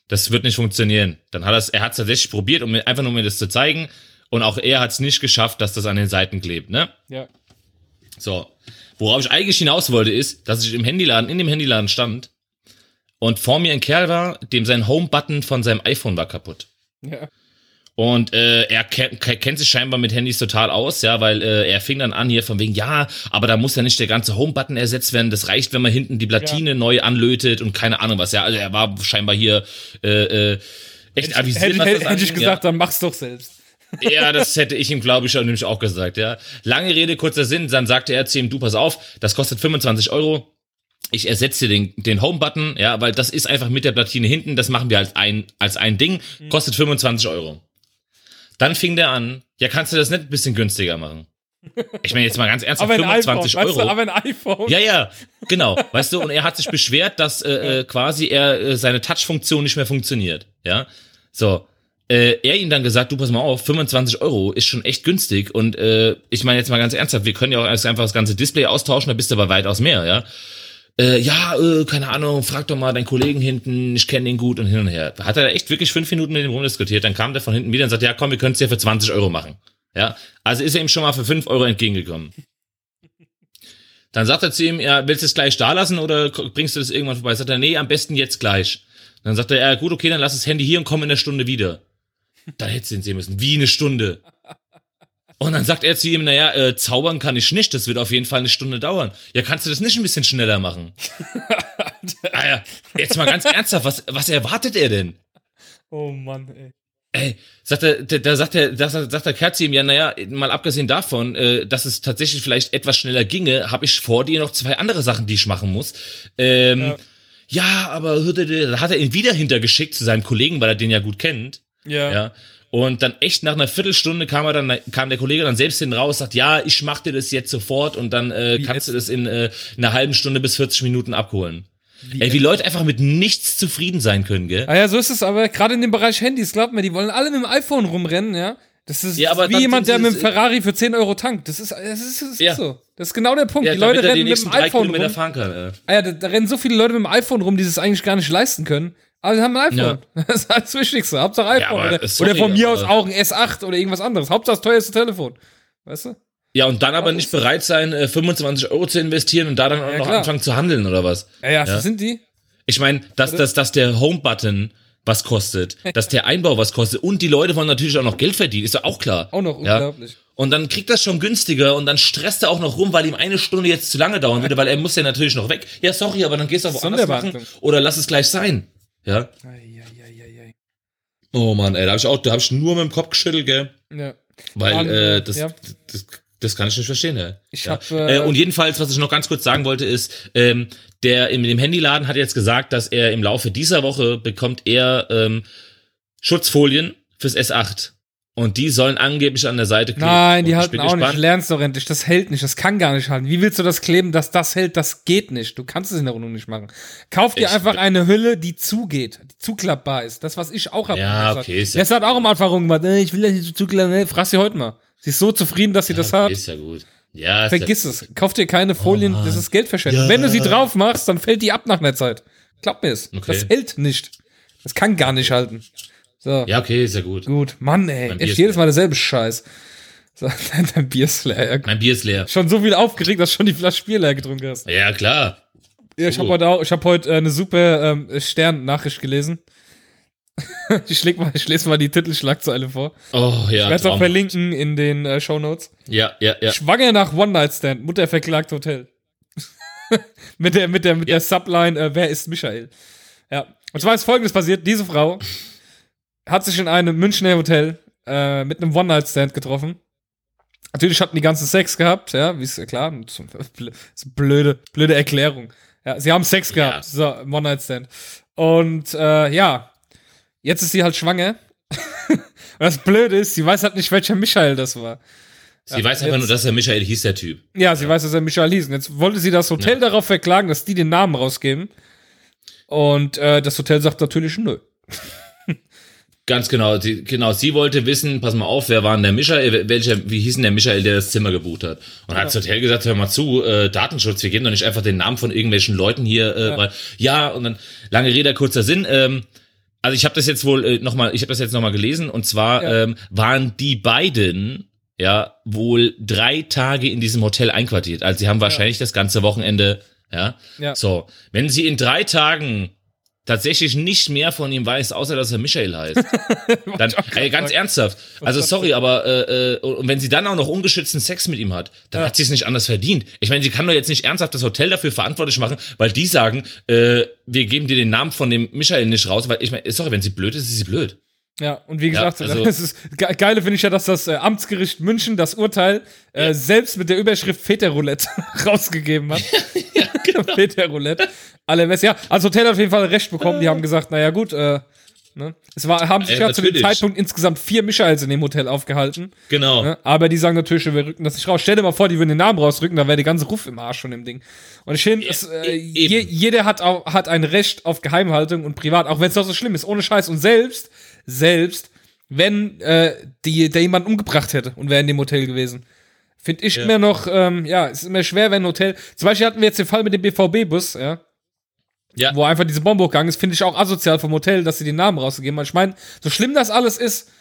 Das wird nicht funktionieren. Dann hat er's, er hat es tatsächlich probiert, um mir einfach nur mir das zu zeigen. Und auch er hat es nicht geschafft, dass das an den Seiten klebt, ne? ja. So. Worauf ich eigentlich hinaus wollte, ist, dass ich im Handyladen, in dem Handyladen stand und vor mir ein Kerl war, dem sein Home-Button von seinem iPhone war kaputt. ja. Und äh, er kennt, kennt sich scheinbar mit Handys total aus, ja, weil äh, er fing dann an hier von wegen, ja, aber da muss ja nicht der ganze Home-Button ersetzt werden. Das reicht, wenn man hinten die Platine neu anlötet und keine Ahnung was. Ja, also er war scheinbar hier äh, äh, echt avisiert, Hätte, was hätte, das hätte ich anging, gesagt, dann mach's doch selbst. Ja, das hätte ich ihm, glaube ich, nämlich auch gesagt, ja. Lange Rede, kurzer Sinn. Dann sagte er zu ihm, du, pass auf, das kostet 25 Euro. Ich ersetze den, den Home-Button, ja, weil das ist einfach mit der Platine hinten. Das machen wir als ein, als ein Ding. Kostet 25 Euro. Dann fing der an, ja, kannst du das nicht ein bisschen günstiger machen? Ich meine jetzt mal ganz ernsthaft, Aber ein iPhone, 25 weißt Euro. du, aber ein iPhone. Ja, ja, genau. Weißt du, und er hat sich beschwert, dass äh, äh, quasi er äh, seine Touch-Funktion nicht mehr funktioniert. Ja, so. Äh, er ihm dann gesagt, du pass mal auf, 25 Euro ist schon echt günstig und äh, ich meine jetzt mal ganz ernsthaft, wir können ja auch einfach das ganze Display austauschen, da bist du aber weitaus mehr, ja. Äh, ja, äh, keine Ahnung, frag doch mal deinen Kollegen hinten, ich kenne den gut und hin und her. Hat er echt wirklich fünf Minuten mit ihm rumdiskutiert, dann kam der von hinten wieder und sagt, ja komm, wir können es ja für 20 Euro machen. Ja, also ist er ihm schon mal für 5 Euro entgegengekommen. Dann sagt er zu ihm, ja, willst du es gleich da lassen oder bringst du das irgendwann vorbei? Sagt er, nee, am besten jetzt gleich. Dann sagt er, ja gut, okay, dann lass das Handy hier und komm in der Stunde wieder. Dann hättest du ihn sehen müssen. Wie eine Stunde. Und dann sagt er zu ihm, naja, äh, zaubern kann ich nicht, das wird auf jeden Fall eine Stunde dauern. Ja, kannst du das nicht ein bisschen schneller machen? *laughs* ah ja, jetzt mal ganz ernsthaft, was, was erwartet er denn? Oh Mann, ey. Ey, sagt er, da, da sagt er, da sagt der Kerl zu ihm, ja, naja, mal abgesehen davon, äh, dass es tatsächlich vielleicht etwas schneller ginge, habe ich vor dir noch zwei andere Sachen, die ich machen muss. Ähm, ja. ja, aber da hat er ihn wieder hintergeschickt zu seinem Kollegen, weil er den ja gut kennt. Ja. ja. Und dann echt nach einer Viertelstunde kam er dann, kam der Kollege dann selbst hin raus, sagt, ja, ich mach dir das jetzt sofort und dann äh, kannst du das in äh, einer halben Stunde bis 40 Minuten abholen. Wie, Ey, wie Leute einfach mit nichts zufrieden sein können, gell? Ah ja, so ist es aber gerade in dem Bereich Handys, glaubt mir, die wollen alle mit dem iPhone rumrennen, ja. Das ist ja, wie jemand, der mit dem Ferrari für 10 Euro tankt. Das ist, das ist, das ist ja. so. Das ist genau der Punkt. Ja, die Leute rennen die mit dem iPhone rum. Kann. Ah ja, da, da, rennen so viele Leute mit dem iPhone rum, die es eigentlich gar nicht leisten können. Aber sie haben ein iPhone. Ja. *laughs* Das ist das Wichtigste. Hauptsache iPhone. Ja, oder, sorry, oder, von mir aus auch ein S8 oder irgendwas anderes. Hauptsache das teuerste Telefon. Weißt du? Ja, und dann aber nicht bereit sein, 25 äh, Euro zu investieren und da dann auch ja, noch klar. anfangen zu handeln oder was. Ja, ja, ja. sind die? Ich meine, dass, dass, dass der Home-Button was kostet, *laughs* dass der Einbau was kostet und die Leute wollen natürlich auch noch Geld verdienen, ist ja auch klar. Auch noch unglaublich. Ja? Und dann kriegt das schon günstiger und dann stresst er auch noch rum, weil ihm eine Stunde jetzt zu lange dauern würde, weil er muss ja natürlich noch weg. Ja, sorry, aber dann gehst du auch woanders machen oder lass es gleich sein. Ja. Oh Mann, ey, da hab ich auch, da hab ich nur mit dem Kopf geschüttelt, gell? Ja. Weil äh, das, ja. das, das kann ich nicht verstehen, ey. Ich ja. hab, äh, äh, und jedenfalls, was ich noch ganz kurz sagen wollte, ist, ähm, der in dem Handyladen hat jetzt gesagt, dass er im Laufe dieser Woche bekommt er ähm, Schutzfolien fürs S8. Und die sollen angeblich an der Seite kleben. Nein, die halten auch gespannt. nicht. Lernst doch endlich. Das hält nicht. Das kann gar nicht halten. Wie willst du das kleben, dass das hält? Das geht nicht. Du kannst es in der Wohnung nicht machen. Kauf dir ich einfach eine Hülle, die zugeht, die zuklappbar ist. Das, was ich auch habe. Ja, okay. Ist ja das hat auch am Anfang rumgemacht. Äh, ich will das nicht zuklappen. Frag sie heute mal. Sie ist so zufrieden, dass sie ja, das okay, hat. Ist ja gut. Ja, Vergiss es. Kauf dir keine Folien. Oh, das ist Geldverschwendung. Ja. Wenn du sie drauf machst, dann fällt die ab nach einer Zeit. Glaub mir es. Okay. Das hält nicht. Das kann gar nicht halten. So. Ja, okay, ist ja gut. Gut. Mann, ey. Echt jedes Mal derselbe Scheiß. So, *laughs* dein Bier ist leer. Mein Bier ist leer. Schon so viel aufgeregt, dass du schon die Flasche Bier leer getrunken hast. Ja, klar. Ja, ich habe heute auch, ich habe heute äh, eine super ähm, Stern-Nachricht gelesen. *laughs* ich, leg mal, ich lese mal die Titelschlagzeile vor. Oh, ja. Ich werde es auch verlinken in den äh, Show Notes. Ja, ja, ja. Schwanger nach One-Night-Stand. Mutter verklagt Hotel. *laughs* mit der, mit der, mit ja. der Subline, äh, wer ist Michael? Ja. Und zwar ist folgendes passiert. Diese Frau hat sich in einem Münchner Hotel äh, mit einem One-Night-Stand getroffen. Natürlich hatten die ganzen Sex gehabt, ja, wie ist ja klar. *laughs* Blöde, blöde Erklärung. Ja, sie haben Sex gehabt, ja. so, One-Night-Stand. Und äh, ja, jetzt ist sie halt schwanger. *laughs* Und das Blöde ist, sie weiß halt nicht, welcher Michael das war. Sie ja, weiß einfach jetzt, nur, dass er Michael hieß, der Typ. Ja, sie ja. weiß, dass er Michael hieß. Und jetzt wollte sie das Hotel ja. darauf verklagen, dass die den Namen rausgeben. Und äh, das Hotel sagt natürlich nö. Ganz genau, die, genau. Sie wollte wissen, pass mal auf, wer war denn der Michael, welcher, wie hieß denn der Michael, der das Zimmer gebucht hat? Und ja. hat das Hotel gesagt, hör mal zu, äh, Datenschutz, wir geben doch nicht einfach den Namen von irgendwelchen Leuten hier, äh, ja. weil, ja, und dann, lange Rede, kurzer Sinn, ähm, also ich habe das jetzt wohl äh, nochmal, ich habe das jetzt nochmal gelesen, und zwar ja. ähm, waren die beiden ja wohl drei Tage in diesem Hotel einquartiert. Also sie haben wahrscheinlich das ganze Wochenende, ja. ja. So, wenn sie in drei Tagen tatsächlich nicht mehr von ihm weiß, außer dass er Michael heißt. *laughs* dann, ey, ganz ernsthaft. Also sorry, aber äh, äh, und wenn sie dann auch noch ungeschützten Sex mit ihm hat, dann ja. hat sie es nicht anders verdient. Ich meine, sie kann doch jetzt nicht ernsthaft das Hotel dafür verantwortlich machen, weil die sagen, äh, wir geben dir den Namen von dem Michael nicht raus, weil ich meine, sorry, wenn sie blöd ist, ist sie blöd. Ja, und wie gesagt, ja, also, *laughs* das ist, geile finde ich ja, dass das äh, Amtsgericht München das Urteil äh, ja. selbst mit der Überschrift Väterroulette *laughs* rausgegeben hat. ja, *laughs* genau. Väterroulette. Alle Mess, ja, als Hotel hat auf jeden Fall recht bekommen. Die haben gesagt, naja gut, äh, ne? Es war, haben sich äh, ja zu dem Zeitpunkt insgesamt vier Michaels in dem Hotel aufgehalten. Genau. Ne? Aber die sagen natürlich, wir rücken das nicht raus. Stell dir mal vor, die würden den Namen rausrücken, da wäre der ganze Ruf im Arsch von dem Ding. Und ich finde, äh, je, jeder hat, auch, hat ein Recht auf Geheimhaltung und privat, auch wenn es doch so schlimm ist, ohne Scheiß. Und selbst selbst wenn äh, die, der jemanden umgebracht hätte und wäre in dem Hotel gewesen. Finde ich Ja. immer noch, ähm, ja, es ist immer schwer, wenn ein Hotel. Zum Beispiel hatten wir jetzt den Fall mit dem BVB-Bus, ja, Ja. wo einfach diese Bombe hochgegangen ist, finde ich auch asozial vom Hotel, dass sie den Namen rausgegeben haben. Ich meine, so schlimm das alles ist,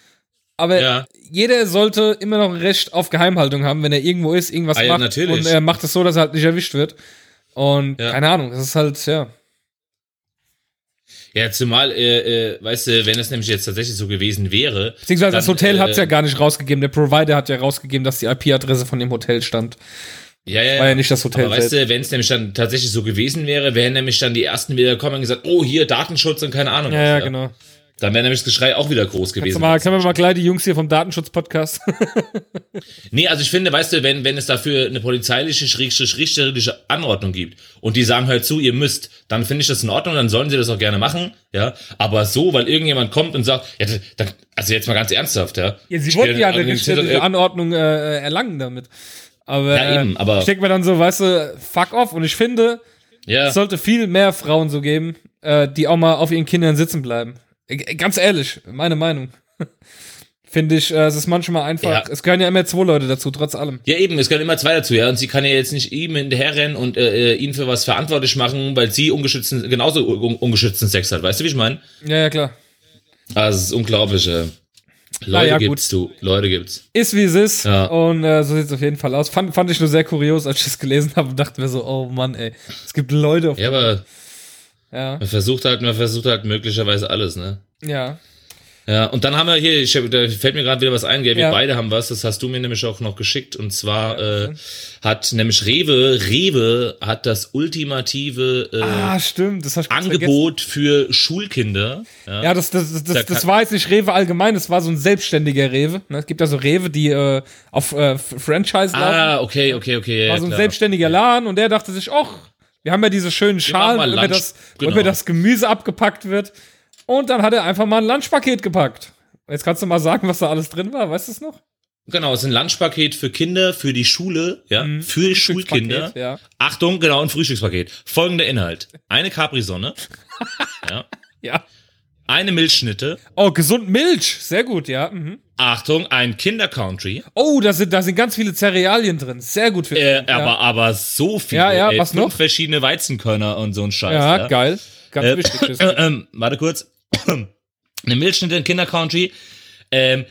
aber Ja. jeder sollte immer noch ein Recht auf Geheimhaltung haben, wenn er irgendwo ist, irgendwas Ah ja, macht natürlich. und er macht es so, dass er halt nicht erwischt wird. Und Ja. keine Ahnung, das ist halt, ja. Ja, zumal, äh, äh, weißt du, wenn es nämlich jetzt tatsächlich so gewesen wäre. Beziehungsweise das dann, Hotel äh, hat es ja gar nicht rausgegeben. Der Provider hat ja rausgegeben, dass die IP-Adresse von dem Hotel stand. Ja, ja, War ja nicht das Hotel Aber weißt du, wenn es nämlich dann tatsächlich so gewesen wäre, wären nämlich dann die ersten wieder gekommen und gesagt, oh, hier Datenschutz und keine Ahnung. Ja, was, ja, genau. Dann wäre nämlich das Geschrei auch wieder groß gewesen. mal, können wir mal gleich die Jungs hier vom Datenschutz-Podcast. *laughs* Nee, also ich finde, weißt du, wenn, wenn es dafür eine polizeiliche, schrägstrich richterliche Anordnung gibt und die sagen halt zu, ihr müsst, dann finde ich das in Ordnung, dann sollen sie das auch gerne machen, ja. Aber so, weil irgendjemand kommt und sagt, ja, dann, also jetzt mal ganz ernsthaft, ja. ja, sie wollten ja eine richterliche äh, Anordnung äh, erlangen damit. Aber, Ja, eben, äh, aber- ich denke mir dann so, weißt du, fuck off. Und ich finde, Ja, es sollte viel mehr Frauen so geben, äh, die auch mal auf ihren Kindern sitzen bleiben. Äh, Ganz ehrlich, meine Meinung. *laughs* Finde ich, äh, es ist manchmal einfach, Ja. es gehören ja immer zwei Leute dazu, trotz allem. ja eben, es gehören immer zwei dazu, ja. Und sie kann ja jetzt nicht ihm hinterherrennen und äh, äh, ihn für was verantwortlich machen, weil sie ungeschützten, genauso un ungeschützten Sex hat. Weißt du, wie ich meine? Ja, ja, klar. Also, es ist unglaublich, äh. Leute Naja, gut. gibt's, du. Leute gibt's. Ist wie es ist. Ja. Und äh, so sieht es auf jeden Fall aus. Fand, fand ich nur sehr kurios, als ich das gelesen habe und dachte mir so, oh Mann, ey. Es gibt Leute auf. Ja, aber Ja. man versucht halt, man versucht halt möglicherweise alles, ne? Ja. Ja, und dann haben wir hier, ich da fällt mir gerade wieder was ein, gell? Wir Ja. beide haben was, das hast du mir nämlich auch noch geschickt. Und zwar äh, hat nämlich Rewe, Rewe hat das ultimative äh, Ah, stimmt. Das Angebot für Schulkinder. Ja, Ja, das, das, das, Da das, das war jetzt nicht Rewe allgemein, das war so ein selbstständiger Rewe. Ne? Es gibt ja so Rewe, die äh, auf äh, Franchise laufen. ah, okay, okay, okay. Ja, war so ein klar. selbstständiger Laden und der dachte sich, ach, wir haben ja diese schönen Schalen, wo Lunch. das, Genau. das Gemüse abgepackt wird. Und dann hat er einfach mal ein Lunchpaket gepackt. Jetzt kannst du mal sagen, was da alles drin war. Weißt du es noch? Genau, es ist ein Lunchpaket für Kinder, für die Schule, ja, Mhm. für Schulkinder. Ja. Achtung, genau, ein Frühstückspaket. Folgender Inhalt. Eine Capri-Sonne, *laughs* ja, Ja. Eine Milchschnitte, Oh, gesund Milch. Sehr gut, ja. Mhm. Achtung, ein Kinder-Country, Oh, da sind, da sind ganz viele Cerealien drin. Sehr gut für Äh, ja. aber, aber so viele. Ja, ja, ey, was fünf noch? verschiedene Weizenkörner und so ein Scheiß. ja, geil. Ganz Äh, wichtig. *clears throat* äh, ähm, warte kurz. *clears throat* Eine Milchschnitte in Kinder-Country. Ähm,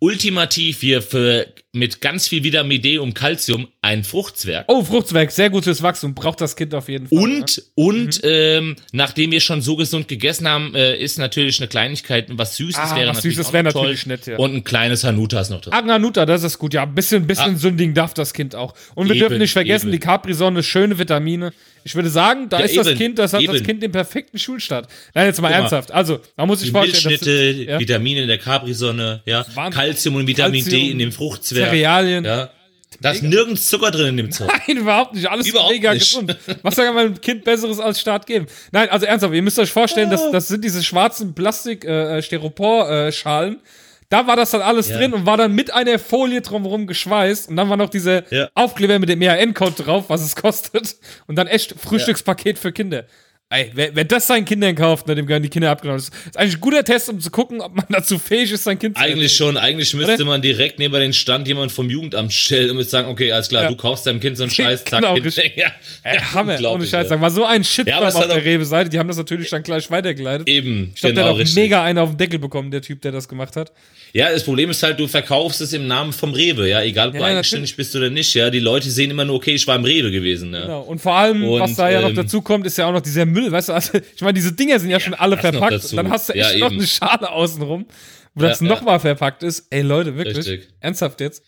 ultimativ hier für mit ganz viel Vitamin D und Calcium ein Fruchtzwerg. Oh, Fruchtzwerg, sehr gut fürs Wachstum. Braucht das Kind auf jeden Fall. Und, und ähm, nachdem wir schon so gesund gegessen haben, äh, ist natürlich eine Kleinigkeit, was Süßes Ah, wäre was natürlich, Süßes wäre natürlich nett, ja. Und ein kleines Hanutas noch drin. Ah, Hanuta, das ist gut. Ja, ein bisschen, bisschen Ah. sündigen darf das Kind auch. Und wir Eben, dürfen nicht vergessen, eben. die Capri-Sonne, schöne Vitamine. Ich würde sagen, da Ja, ist das eben, Kind, das hat das. Kind den perfekten Schulstart. Nein, jetzt mal Guck ernsthaft. Also, man muss sich Die vorstellen, Milchschnitte, das ja. Vitamine in der Capri-Sonne, ja, Wahnsinn. Calcium und Vitamin D Calcium, in dem Fruchtzwerg. Cerealien. Ja. Da ist nirgends Zucker drin in dem Zeug. *laughs* Nein, überhaupt nicht. Alles Überhaupt mega nicht. gesund. Was soll man einem Kind Besseres als Start geben? Nein, also ernsthaft, ihr müsst euch vorstellen, das, das sind diese schwarzen Plastik äh. Da war das dann alles Ja. drin und war dann mit einer Folie drumherum geschweißt und dann war noch dieser Ja. Aufkleber mit dem ERN-Code drauf, was es kostet und dann echt Frühstückspaket für Kinder. Ey, wer, wer das seinen Kindern kauft, ne, dem gehören die Kinder abgenommen. Das ist eigentlich ein guter Test, um zu gucken, ob man *laughs* dazu fähig ist, sein Kind zu Eigentlich schon, eigentlich müsste Oder? man direkt neben den Stand jemand vom Jugendamt stellen und sagen, okay, alles klar, Ja. du kaufst deinem Kind so einen *laughs* Scheiß, zack, Genau, Kind. *laughs* ja. Ey, Hammer, ohne Scheiß. ja. Mal, so ein Shitstorm Ja, auf der Rewe-Seite, die haben das natürlich dann gleich weitergeleitet. Eben, Ich glaube, genau, der hat auch mega einen auf den Deckel bekommen, der Typ, der das gemacht hat. Ja, das Problem ist halt, du verkaufst es im Namen vom Rewe, ja, egal ob Ja, du eigenständig bist oder nicht, ja. Die Leute sehen immer nur, okay, ich war im Rewe gewesen, ja. Genau. Und vor allem, Und, was da ja noch ähm, dazu kommt, ist ja auch noch dieser Müll, weißt du, also, ich meine, diese Dinger sind ja schon alle das verpackt. Dann hast du echt Ja, noch eine Schale außenrum, wo das Ja, ja. nochmal verpackt ist. Ey, Leute, wirklich. Richtig. Ernsthaft jetzt?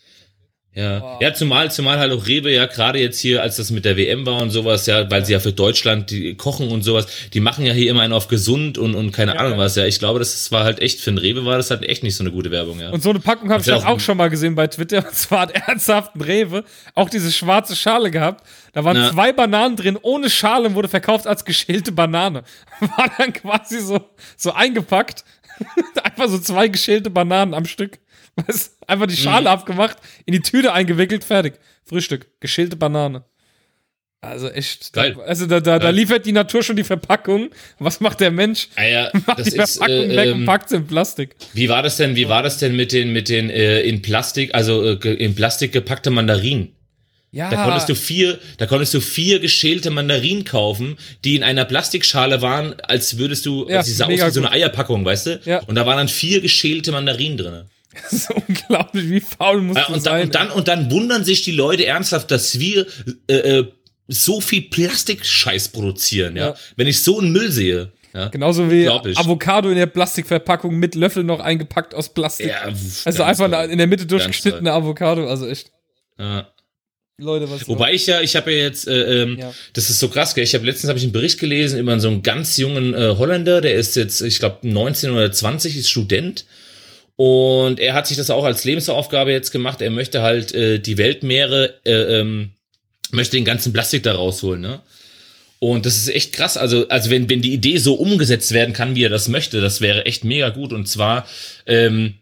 Ja, ja zumal, zumal halt auch Rewe ja gerade jetzt hier, als das mit der WM war und sowas, ja, weil sie ja für Deutschland die kochen und sowas, die machen ja hier immer einen auf gesund und, und keine Ahnung was, ja. Ich glaube, das war halt echt, für den Rewe war das halt echt nicht so eine gute Werbung, ja. Und so eine Packung habe ich auch auch- schon mal gesehen bei Twitter. *laughs* Und zwar hat ernsthaft ein Rewe auch diese schwarze Schale gehabt. Da waren Ja. zwei Bananen drin, ohne Schale und wurde verkauft als geschälte Banane. *laughs* War dann quasi so, so eingepackt. *laughs* Einfach so zwei geschälte Bananen am Stück. Weißt, einfach die Schale Mhm. abgemacht, in die Tüte eingewickelt, fertig. Frühstück, geschälte Banane. Also echt. Geil. Da, also da, da, da liefert die Natur schon die Verpackung. Was macht der Mensch? Ah ja, *laughs* Macht das die ist, Verpackung äh, weg und ähm, packt sie in Plastik. wie war das denn, wie war das denn mit den, mit den, äh, in Plastik, also, äh, in Plastik gepackte Mandarinen? Ja. Da konntest du vier, da konntest du vier geschälte Mandarinen kaufen, die in einer Plastikschale waren, als würdest du, Ja, die sah aus wie so eine. Eierpackung, weißt du? Ja. Und da waren dann vier geschälte Mandarinen drin. *laughs* Das ist unglaublich, wie faul muss du und, dann, sein. und dann, und dann wundern sich die Leute ernsthaft, dass wir, äh, äh, so viel Plastikscheiß produzieren, ja? Ja. Wenn ich so einen Müll sehe, ja? Genauso wie. Avocado in der Plastikverpackung mit Löffel noch eingepackt aus Plastik. Ja, also einfach toll. in der Mitte durchgeschnittene Avocado, also echt. Ja. Leute, was Wobei ich ja, ich habe ja jetzt, äh, ähm, Ja. das ist so krass, gell? ich habe letztens habe ich einen Bericht gelesen über so einen ganz jungen äh, Holländer, der ist jetzt, ich glaube 19 oder 20, ist Student und er hat sich das auch als Lebensaufgabe jetzt gemacht. Er möchte halt äh, die Weltmeere, äh, ähm, möchte den ganzen Plastik da rausholen, ne? Und das ist echt krass. Also, also wenn, wenn die Idee so umgesetzt werden kann, wie er das möchte, das wäre echt mega gut. Und zwar, ähm,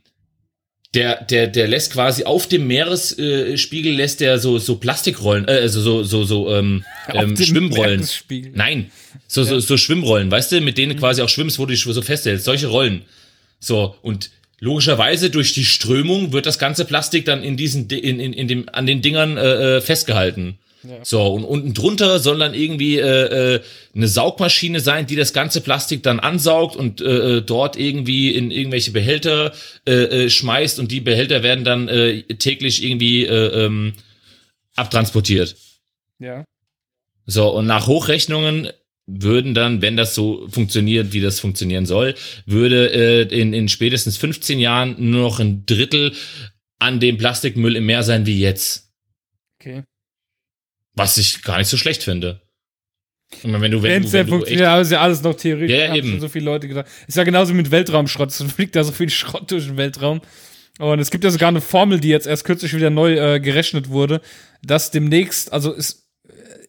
der, der, der lässt quasi auf dem Meeresspiegel äh, lässt der so, so Plastikrollen, äh, also so, so, so, ähm, *laughs* ähm, Schwimmrollen. Nein, so, so, so Schwimmrollen, weißt du, mit denen quasi auch schwimmst, wo du dich so festhältst. Solche Rollen. So, und logischerweise durch die Strömung wird das ganze Plastik dann in diesen, Di- in, in, in dem, an den Dingern äh, äh, festgehalten. So, und unten drunter soll dann irgendwie äh, äh, eine Saugmaschine sein, die das ganze Plastik dann ansaugt und äh, äh, dort irgendwie in irgendwelche Behälter äh, äh, schmeißt und die Behälter werden dann äh, täglich irgendwie äh, ähm, abtransportiert. Ja. So, und nach Hochrechnungen würden dann, wenn das so funktioniert, wie das funktionieren soll, würde äh, in, in spätestens 15 Jahren nur noch ein Drittel an dem Plastikmüll im Meer sein wie jetzt. Okay. Was ich gar nicht so schlecht finde. Ich meine, wenn du, wenn Wenn du, es wenn ja du funktioniert, aber ist ja alles noch theoretisch. Ja, ja, eben. schon so viele Leute gedacht. Ist ja genauso mit Weltraumschrott. Es fliegt da so viel Schrott durch den Weltraum. Und es gibt ja sogar eine Formel, die jetzt erst kürzlich wieder neu äh, gerechnet wurde, dass demnächst, also ist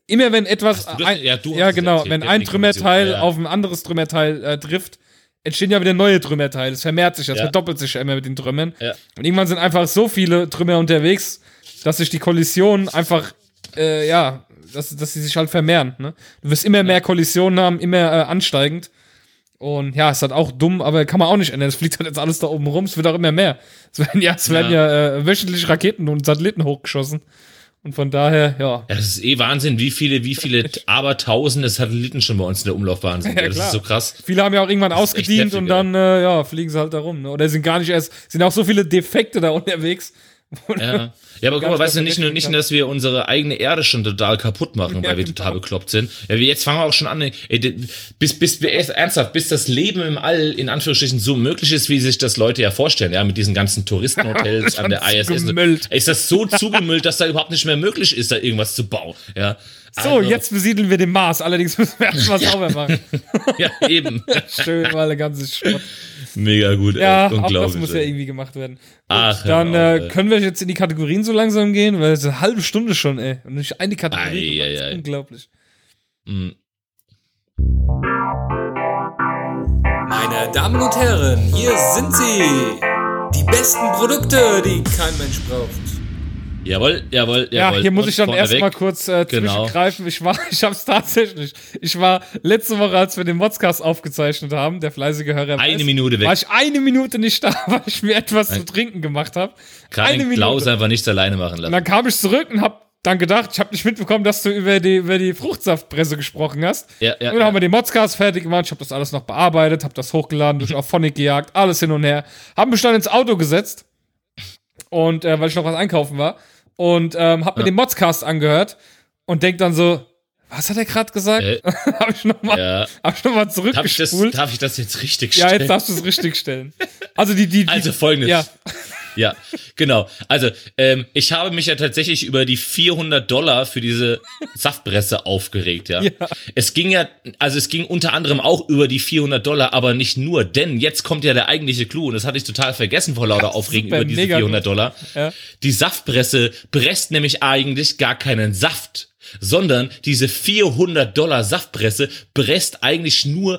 immer wenn etwas, ein, Ja, ja genau, erzählt, wenn ein Trümmerteil ja. auf ein anderes Trümmerteil äh, trifft, entstehen ja wieder neue Trümmerteile. Es vermehrt sich, das Ja. verdoppelt sich immer mit den Trümmern. Und irgendwann sind einfach so viele Trümmer unterwegs, dass sich die Kollisionen einfach, äh, ja, dass, dass sie sich halt vermehren. Ne? Du wirst immer mehr Kollisionen haben, immer äh, ansteigend. Und ja, ist halt auch dumm, aber kann man auch nicht ändern. Es fliegt halt jetzt alles da oben rum, es wird auch immer mehr. Es werden ja, es werden ja, äh, wöchentlich Raketen und Satelliten hochgeschossen. Und von daher, ja. ja, das ist eh Wahnsinn, wie viele, wie viele *laughs* abertausende Satelliten schon bei uns in der Umlaufbahn sind. Ja, Ja, das ist so krass. Viele haben ja auch irgendwann echt ausgedient heftig, und dann, äh, ja, fliegen sie halt da rum. Ne? Oder sind gar nicht erst, sind auch so viele Defekte da unterwegs. *laughs* Ja, ja aber guck mal, weißt du, nicht nur, nicht nur, dass wir unsere eigene Erde schon total kaputt machen, *laughs* weil wir genau. total bekloppt sind. Ja, wir- jetzt fangen wir auch schon an, ey, d- bis, bis wir ernsthaft, bis das Leben im All in Anführungsstrichen so möglich ist, wie sich das Leute ja vorstellen, ja, mit diesen ganzen Touristenhotels *laughs* an der ISS. zugemüllt. Ist das so zugemüllt, dass da überhaupt nicht mehr möglich ist, da irgendwas zu bauen, ja. So, Also, jetzt besiedeln wir den Mars. Allerdings müssen wir erstmal *laughs* sauber machen. *laughs* Ja, eben. Schön, weil der ganze Schrott. Mega gut, Ja, ey. auch Unglaublich. das muss ja irgendwie gemacht werden. Ach, hör Dann mal auf, äh, können wir jetzt in die Kategorien so langsam gehen, weil es ist eine halbe Stunde schon, ey. Und nicht eine Kategorie. Ei, ei, ei. unglaublich. Mm. Meine Damen und Herren, hier sind sie. Die besten Produkte, die kein Mensch braucht. Jawohl, jawohl, Ja, jawohl. hier muss Und ich dann erstmal kurz äh, Genau. zwischengreifen. Ich war, *laughs* ich hab's tatsächlich. Ich war letzte Woche, als wir den Modscast aufgezeichnet haben, der fleißige Hörer. Eine weiß, Minute weg. War ich eine Minute nicht da, *laughs* weil ich mir etwas zu trinken gemacht habe. Kann eine Minute. Klaus einfach nichts alleine machen Und lassen. dann kam ich zurück und hab dann gedacht, ich habe nicht mitbekommen, dass du über die, über die Fruchtsaftpresse gesprochen hast. Ja, ja, und dann haben wir den Modscast fertig gemacht. Ich habe das alles noch bearbeitet, habe das hochgeladen, durch *laughs* auf Phonic gejagt, alles hin und her. Haben mich dann ins Auto gesetzt und äh, weil ich noch was einkaufen war und ähm, habe mir den Modscast angehört und denk dann so, was hat er gerade gesagt? Äh, *laughs* habe ich noch mal, ja. hab ich noch mal Darf ich, das, zurückgespult. darf ich das jetzt richtig ja, stellen? jetzt darfst du es richtig stellen. Also die, die, die Also folgendes. Ja, Ja, genau. Also, ähm, ich habe mich ja tatsächlich über die 400 Dollar für diese Saftpresse aufgeregt, ja. Ja. Es ging ja, also es ging unter anderem auch über die 400 Dollar, aber nicht nur, denn jetzt kommt ja der eigentliche Clou und das hatte ich total vergessen vor lauter Aufregen über diese mega 400 gut. Dollar. Ja. Die Saftpresse presst nämlich eigentlich gar keinen Saft, sondern diese 400 Dollar Saftpresse presst eigentlich nur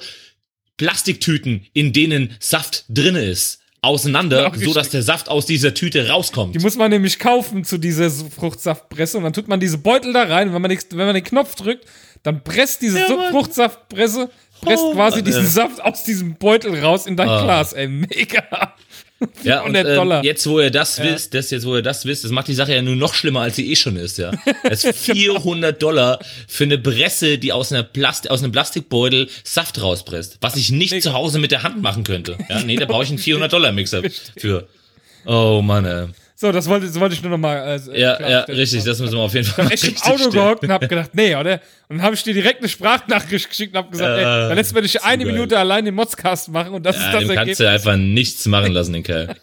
Plastiktüten, in denen Saft drinne ist. Auseinander, Genau, so dass der Saft aus dieser Tüte rauskommt. Die muss man nämlich kaufen zu dieser Fruchtsaftpresse und dann tut man diese Beutel da rein und wenn man, den- wenn man den Knopf drückt, dann presst diese Ja. Fruchtsaftpresse, presst Oh, quasi diesen. Saft aus diesem Beutel raus in dein Ah. Glas, ey, mega. *laughs* Ja, und 400 ähm, jetzt, wo ihr das wisst, das jetzt, wo ihr das wisst, das macht die Sache ja nur noch schlimmer, als sie eh schon ist, ja. *laughs* Das ist 400 Dollar für eine Presse, die aus, einer Plast aus einem Plastikbeutel Saft rauspresst, was ich nicht zu Hause mit der Hand machen könnte. Ja, nee, da brauche ich einen 400 Dollar Mixer *laughs* für. Oh Mann, ey. So, das wollte, das wollte ich nur noch mal. Äh, Ja, ja, richtig, das müssen wir auf jeden Fall Ich hab echt im Auto stellen. gehockt und hab gedacht, nee, oder? Und dann habe ich dir direkt eine Sprachnachricht geschickt und hab gesagt, ey, Äh, dann lässt mir dich eine geil. Minute allein den Modscast machen und das ist Ja, das dem kannst Ergebnis. du einfach nichts machen lassen, den Kerl.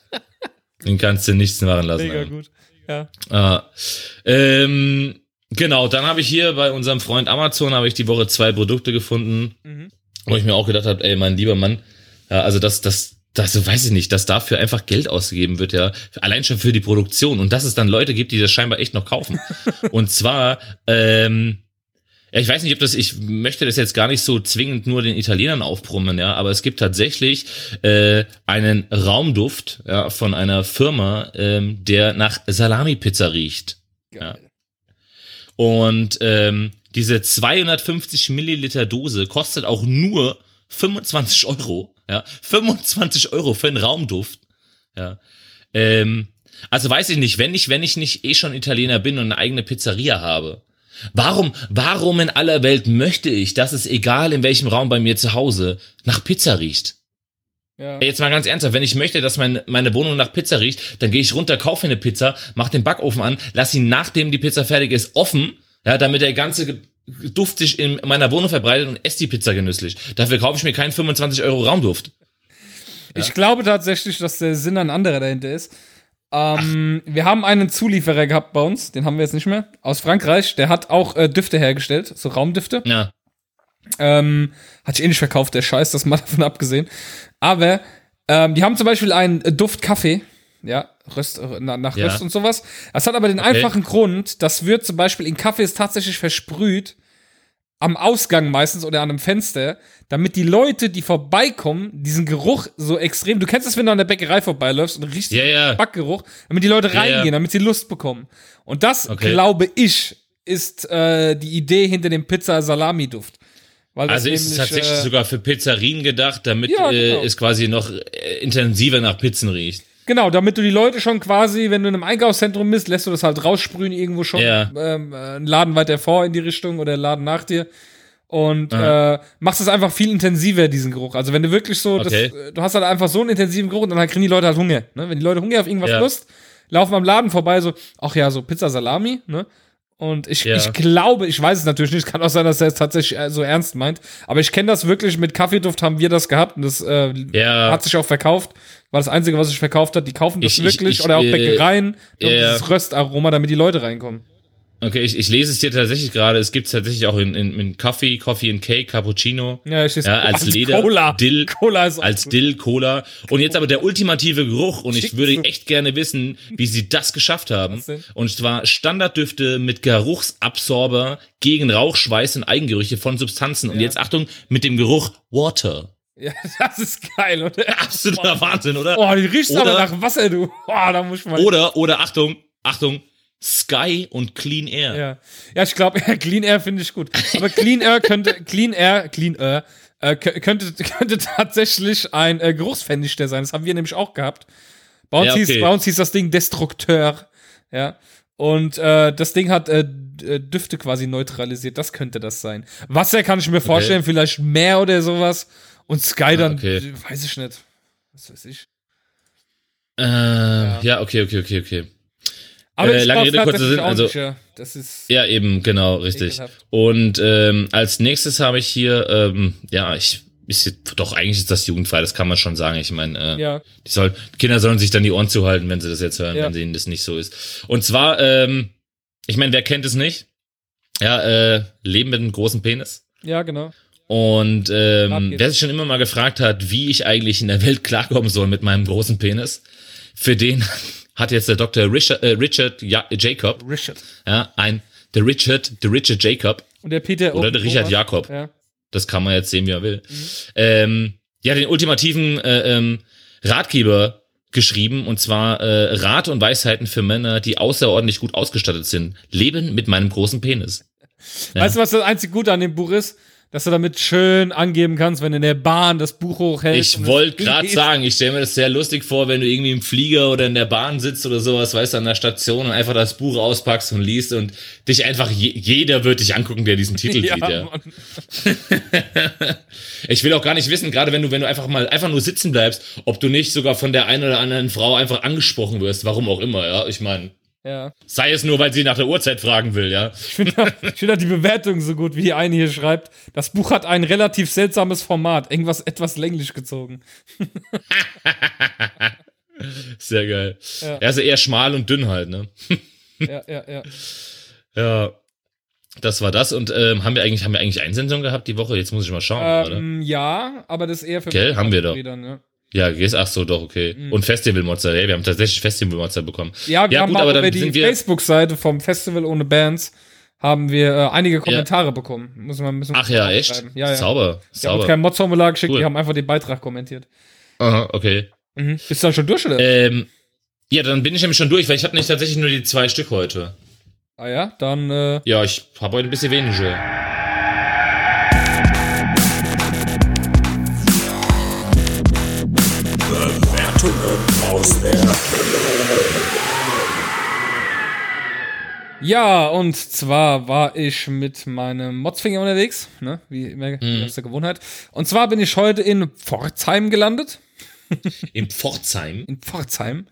Den kannst du nichts machen lassen. Mega gut. Ja. Ah, ähm, genau, dann habe ich hier bei unserem Freund Amazon habe ich die Woche zwei Produkte gefunden, Mhm. wo ich mir auch gedacht habe, ey, mein lieber Mann, ja, also das, das, das, weiß ich nicht, dass dafür einfach Geld ausgegeben wird, ja, allein schon für die Produktion und dass es dann Leute gibt, die das scheinbar echt noch kaufen. *laughs* und zwar, ähm, ja, ich weiß nicht, ob das, ich möchte das jetzt gar nicht so zwingend nur den Italienern aufbrummen, ja, aber es gibt tatsächlich äh, einen Raumduft ja, von einer Firma, ähm, der nach Salami-Pizza riecht. Ja. Und ähm, diese 250 Milliliter Dose kostet auch nur 25 Euro. Ja, 25 Euro für einen Raumduft. Ja. Ähm, also weiß ich nicht, wenn ich, wenn ich nicht eh schon Italiener bin und eine eigene Pizzeria habe, warum, warum in aller Welt möchte ich, dass es egal in welchem Raum bei mir zu Hause nach Pizza riecht? Ja. Jetzt mal ganz ernsthaft, wenn ich möchte, dass meine, meine Wohnung nach Pizza riecht, dann gehe ich runter, kaufe eine Pizza, mach den Backofen an, lass ihn nachdem die Pizza fertig ist offen, ja, damit der ganze Duft sich in meiner Wohnung verbreitet und esse die Pizza genüsslich. Dafür kaufe ich mir keinen 25 Euro Raumduft. Ich glaube tatsächlich, dass der Sinn ein anderer dahinter ist. Ähm, wir haben einen Zulieferer gehabt bei uns, den haben wir jetzt nicht mehr, aus Frankreich. Der hat auch äh, Düfte hergestellt, so Raumdüfte. Ja, Ähm, hat sich eh nicht verkauft, der Scheiß, das mal *laughs* davon abgesehen. Aber ähm, die haben zum Beispiel einen Duft Kaffee, ja, Röst, äh, na, nach Ja. Röst und sowas. Das hat aber den einfachen Grund, das wird zum Beispiel in Kaffees tatsächlich versprüht, am Ausgang meistens oder an einem Fenster, damit die Leute, die vorbeikommen, diesen Geruch so extrem, du kennst das, wenn du an der Bäckerei vorbeiläufst und riechst Ja, ja. Backgeruch, damit die Leute Ja, reingehen, damit sie Lust bekommen. Und das, Okay. glaube ich, ist äh, die Idee hinter dem Pizza-Salami-Duft. Also ist es tatsächlich äh, sogar für Pizzerien gedacht, damit Ja, äh, genau. es quasi noch äh, intensiver nach Pizzen riecht. Genau, damit du die Leute schon quasi, wenn du in einem Einkaufszentrum bist, lässt du das halt raussprühen irgendwo schon. Ja. Ähm, äh, einen Laden weiter vor in die Richtung oder einen Laden nach dir. Und äh, machst es einfach viel intensiver, diesen Geruch. Also wenn du wirklich so, das, Okay. äh, du hast halt einfach so einen intensiven Geruch und dann kriegen die Leute halt Hunger. Ne? Wenn die Leute Hunger auf irgendwas Ja. Lust, laufen am Laden vorbei, so, ach ja, so Pizza Salami, ne? Und ich, Ja. ich glaube, ich weiß es natürlich nicht, kann auch sein, dass er es tatsächlich äh, so ernst meint, aber ich kenne das wirklich, mit Kaffeeduft haben wir das gehabt und das äh, Ja. hat sich auch verkauft, war das Einzige, was sich verkauft hat, die kaufen das Ich- ich- wirklich ich, oder auch äh, Bäckereien, ja. dieses Röstaroma, damit die Leute reinkommen. Okay, ich, ich lese es hier tatsächlich gerade. Es gibt es tatsächlich auch in, in, in Coffee, Coffee and Cake, Cappuccino. Ja, ich Ja, als Leder, Cola. Dill, Cola ist als. Dill, Cola. Und jetzt aber der ultimative Geruch. Und ich würde echt gerne wissen, wie sie das geschafft haben. Und zwar Standarddüfte mit Geruchsabsorber gegen Rauchschweiß und Eigengerüche von Substanzen. Und Ja. jetzt Achtung, mit dem Geruch Water. Ja, *laughs* das ist geil, oder? Absoluter Wahnsinn, oder? Oh, die riecht aber nach Wasser, du. Oh, da muss ich mal. Oder, oder Achtung, Achtung, Sky und Clean Air. Ja, ja ich glaube, *laughs* ja, Clean Air finde ich gut. Aber Clean Air könnte, Clean Air, Clean Air, äh, kö- könnte, *laughs* könnte tatsächlich ein äh, Geruchsvernichter sein. Das haben wir nämlich auch gehabt. Bei uns, Ja, hieß, okay. bei uns hieß das Ding Destrukteur. Ja. Und äh, das Ding hat äh, äh, Düfte quasi neutralisiert. Das könnte das sein. Wasser kann ich mir vorstellen, vielleicht mehr oder sowas. Und Sky dann, okay. äh, weiß ich nicht. Was weiß ich. Äh, ja. okay, okay, okay, okay. Aber Äh, lange Rede, kurzer Sinn, also- ja. Das ist. Ja, eben, genau, richtig. Ekelhaft. Und ähm, als nächstes habe ich hier, ähm, ja, ich ist doch eigentlich ist das jugendfrei, das kann man schon sagen. Ich meine, äh, Ja. die, soll, die Kinder sollen sich dann die Ohren zuhalten, wenn sie das jetzt hören, Ja. wenn denen das nicht so ist. Und zwar, ähm, ich meine, wer kennt es nicht? Ja, äh, Leben mit einem großen Penis. Ja, genau. Und ähm, wer sich schon immer mal gefragt hat, wie ich eigentlich in der Welt klarkommen soll mit meinem großen Penis, für den hat jetzt der Dr. Richard, äh, Richard ja, Jacob, Richard. ja, ein, der Richard, der Richard Jacob, Und der Peter oder der Richard. Jakob, Ja. das kann man jetzt sehen, wie man will, ähm, ja, den ultimativen äh, ähm, Ratgeber geschrieben und zwar äh, Rat und Weisheiten für Männer, die außerordentlich gut ausgestattet sind. Leben mit meinem großen Penis. Ja. Weißt du, was das einzig Gute an dem Buch ist? Dass du damit schön angeben kannst, wenn du in der Bahn das Buch hochhältst. Ich wollte gerade sagen, ich stelle mir das sehr lustig vor, wenn du irgendwie im Flieger oder in der Bahn sitzt oder sowas, weißt du, an der Station und einfach das Buch auspackst und liest und dich einfach, je, jeder wird dich angucken, der diesen Titel *laughs* ja, sieht, ja. *laughs* ich will auch gar nicht wissen, gerade wenn du, wenn du einfach mal einfach nur sitzen bleibst, ob du nicht sogar von der einen oder anderen Frau einfach angesprochen wirst, warum auch immer, ja. Ich meine, ja. Sei es nur, weil sie nach der Uhrzeit fragen will, ja. Ich finde find die Bewertung so gut, wie eine hier schreibt. Das Buch hat ein relativ seltsames Format. Irgendwas etwas länglich gezogen. *laughs* Sehr geil. Ja. Er ist eher schmal und dünn halt, ne? *laughs* ja, ja, ja. Ja. Das war das und ähm, haben wir eigentlich haben wir eigentlich Einsendung gehabt die Woche? Jetzt muss ich mal schauen. Ähm, ja, aber das ist eher für Gell, haben wir doch. Ja. Ja, gehst, ach so, doch, okay. Mhm. Und Festival-Mozza, ey, wir haben tatsächlich Festival-Mozza bekommen. Ja, wir ja, haben gut, aber über die Facebook-Seite vom Festival ohne Bands haben wir äh, einige Kommentare ja. bekommen. Muss man ein bisschen Ach ja, echt? Ja, ja. Sauber, sauber. Ich habe kein Mod-Formular geschickt, cool. die haben einfach den Beitrag kommentiert. Aha, okay. Mhm. Bist du dann schon durch, oder? Ähm, ja, dann bin ich nämlich schon durch, weil ich habe nicht tatsächlich nur die zwei Stück heute. Ah ja, dann äh Ja, ich habe heute ein bisschen weniger. Ja, und zwar war ich mit meinem Motzfinger unterwegs, ne, wie immer mhm. aus der Gewohnheit. Und zwar bin ich heute in Pforzheim gelandet. *laughs* In Pforzheim? In Pforzheim.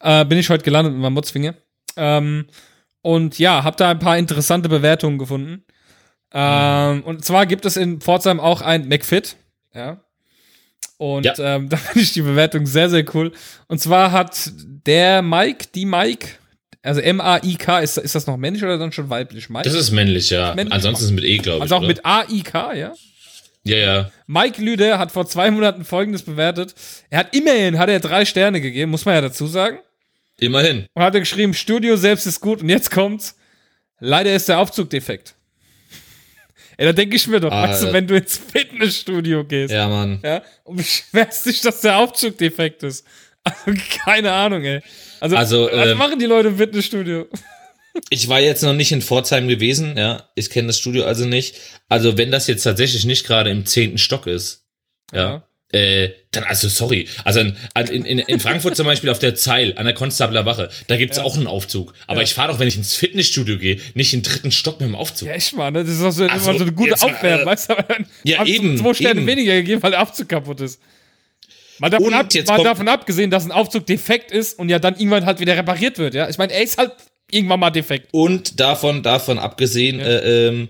Äh, bin ich heute gelandet mit meinem Motzfinger. Ähm, und ja, hab da ein paar interessante Bewertungen gefunden. Ähm, mhm. Und zwar gibt es in Pforzheim auch ein McFit. Ja. Und ja. ähm, *laughs* da finde ich die Bewertung sehr, sehr cool. Und zwar hat der Mike, die Mike, also M-A-I-K, ist, ist das noch männlich oder dann schon weiblich? Mike? Das ist männlich, ja. Männlich? Ansonsten ist es mit E, glaube ich. Also auch oder? mit A-I-K, ja? Ja, ja. Mike Lüde hat vor zwei Monaten folgendes bewertet. Er hat immerhin, hat er drei Sterne gegeben, muss man ja dazu sagen. Immerhin. Und hat er geschrieben, Studio selbst ist gut und jetzt kommt's. Leider ist der Aufzug defekt. *laughs* Ja, da denke ich mir doch, ah, weißt du, wenn du ins Fitnessstudio gehst. Ja, Mann. Ja, und beschwerst dich, dass der Aufzug defekt ist. Also, *laughs* keine Ahnung, ey. Also, also was äh, machen die Leute im Fitnessstudio? *laughs* Ich war jetzt noch nicht in Pforzheim gewesen, ja. Ich kenne das Studio also nicht. Also, wenn das jetzt tatsächlich nicht gerade im zehnten Stock ist, ja, ja. Äh, dann, also sorry. Also in, in, in Frankfurt zum Beispiel auf der Zeil, an der Konstabler Wache, da gibt's ja. auch einen Aufzug. Aber ja. ich fahre doch, wenn ich ins Fitnessstudio gehe, nicht in den dritten Stock mit dem Aufzug. Ja, echt mal, ne? Das ist auch so, also, so eine gute Aufwärme, äh, weißt du? Ja, eben. Zwei Sterne eben. weniger gegeben, weil der Aufzug kaputt ist. Mal davon, ab, mal davon abgesehen, dass ein Aufzug defekt ist und ja dann irgendwann halt wieder repariert wird, ja. Ich meine, er ist halt irgendwann mal defekt. Und davon, davon abgesehen, ja. äh, ähm,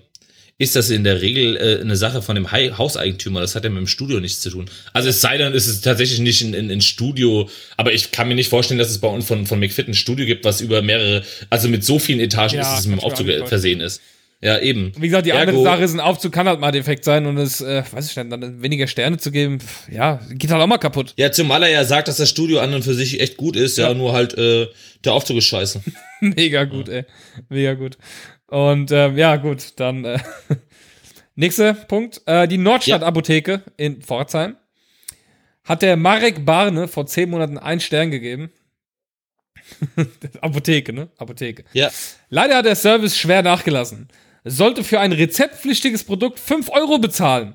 ist das in der Regel äh, eine Sache von dem Hauseigentümer. Das hat ja mit dem Studio nichts zu tun. Also es sei denn, es ist tatsächlich nicht ein, ein, ein Studio, aber ich kann mir nicht vorstellen, dass es bei uns von, von McFit ein Studio gibt, was über mehrere, also mit so vielen Etagen ja, ist, dass es mit dem Aufzug versehen ist. Ja, eben. Wie gesagt, die Ergo, andere Sache ist, ein Aufzug kann halt mal defekt sein und es, äh, weiß ich nicht, dann weniger Sterne zu geben, ja, geht halt auch mal kaputt. Ja, zumal er ja sagt, dass das Studio an und für sich echt gut ist, ja, ja nur halt, äh, der Aufzug ist scheiße. *laughs* Mega gut, ja. ey. Mega gut. Und ähm, ja, gut, dann äh, *laughs* nächster Punkt. Äh, die Nordstadt-Apotheke ja. in Pforzheim hat der Marek Barne vor zehn Monaten einen Stern gegeben. *laughs* Apotheke, ne? Apotheke. Ja. Leider hat der Service schwer nachgelassen. Sollte für ein rezeptpflichtiges Produkt 5 Euro bezahlen.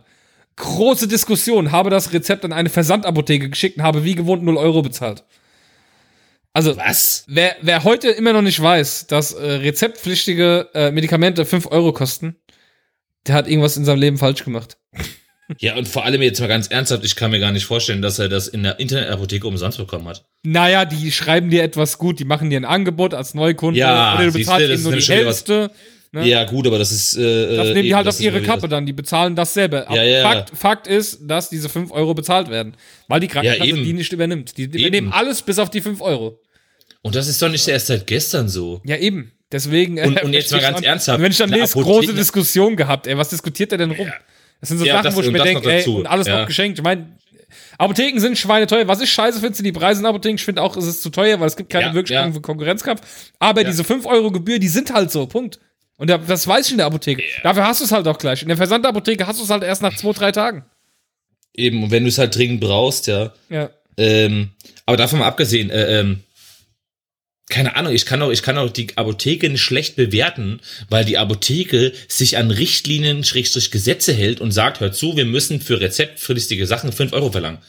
Große Diskussion. Habe das Rezept an eine Versandapotheke geschickt und habe wie gewohnt 0 Euro bezahlt. Also, was? Wer, wer heute immer noch nicht weiß, dass äh, rezeptpflichtige äh, Medikamente 5 Euro kosten, der hat irgendwas in seinem Leben falsch gemacht. Ja, und vor allem jetzt mal ganz ernsthaft, ich kann mir gar nicht vorstellen, dass er das in der Internetapotheke umsonst bekommen hat. Naja, die schreiben dir etwas gut, die machen dir ein Angebot als Neukunde ja, oder du bezahlst ihnen nur die Hälfte. Ne? Ja, gut, aber das ist. Äh, das nehmen die halt auf ihre Kappe dann, die bezahlen das selber. Ja, ja, Fakt, Fakt ist, dass diese 5 Euro bezahlt werden, weil die Krankenkasse ja, die nicht übernimmt. Die, übernehmen alles bis auf die 5 Euro. Und das ist doch nicht erst seit gestern so. Ja, eben. Deswegen. Und, und jetzt *laughs* mal ganz an, ernsthaft. Wenn ich dann lese, große Diskussion gehabt, ey, was diskutiert er denn rum? Ja. Das sind so ja, Sachen, das, wo ich mir denke, ey, und alles ja. noch geschenkt. Ich meine, Apotheken sind schweineteuer. Was ich scheiße finde, sind die Preise in Apotheken. Ich finde auch, es ist zu teuer, weil es gibt keine ja, wirklich ja. Konkurrenzkampf. Aber diese 5 Euro Gebühr, die sind halt so. Punkt. Und das weiß ich in der Apotheke. Dafür hast du es halt auch gleich. In der Versandapotheke hast du es halt erst nach zwei, drei Tagen. Eben, und wenn du es halt dringend brauchst, ja. Ja. Ähm, aber davon mal abgesehen, äh, ähm, keine Ahnung, ich kann auch, ich kann auch die Apotheke nicht schlecht bewerten, weil die Apotheke sich an Richtlinien, Schrägstrich Gesetze hält und sagt, hört zu, wir müssen für rezeptpflichtige Sachen 5 Euro verlangen.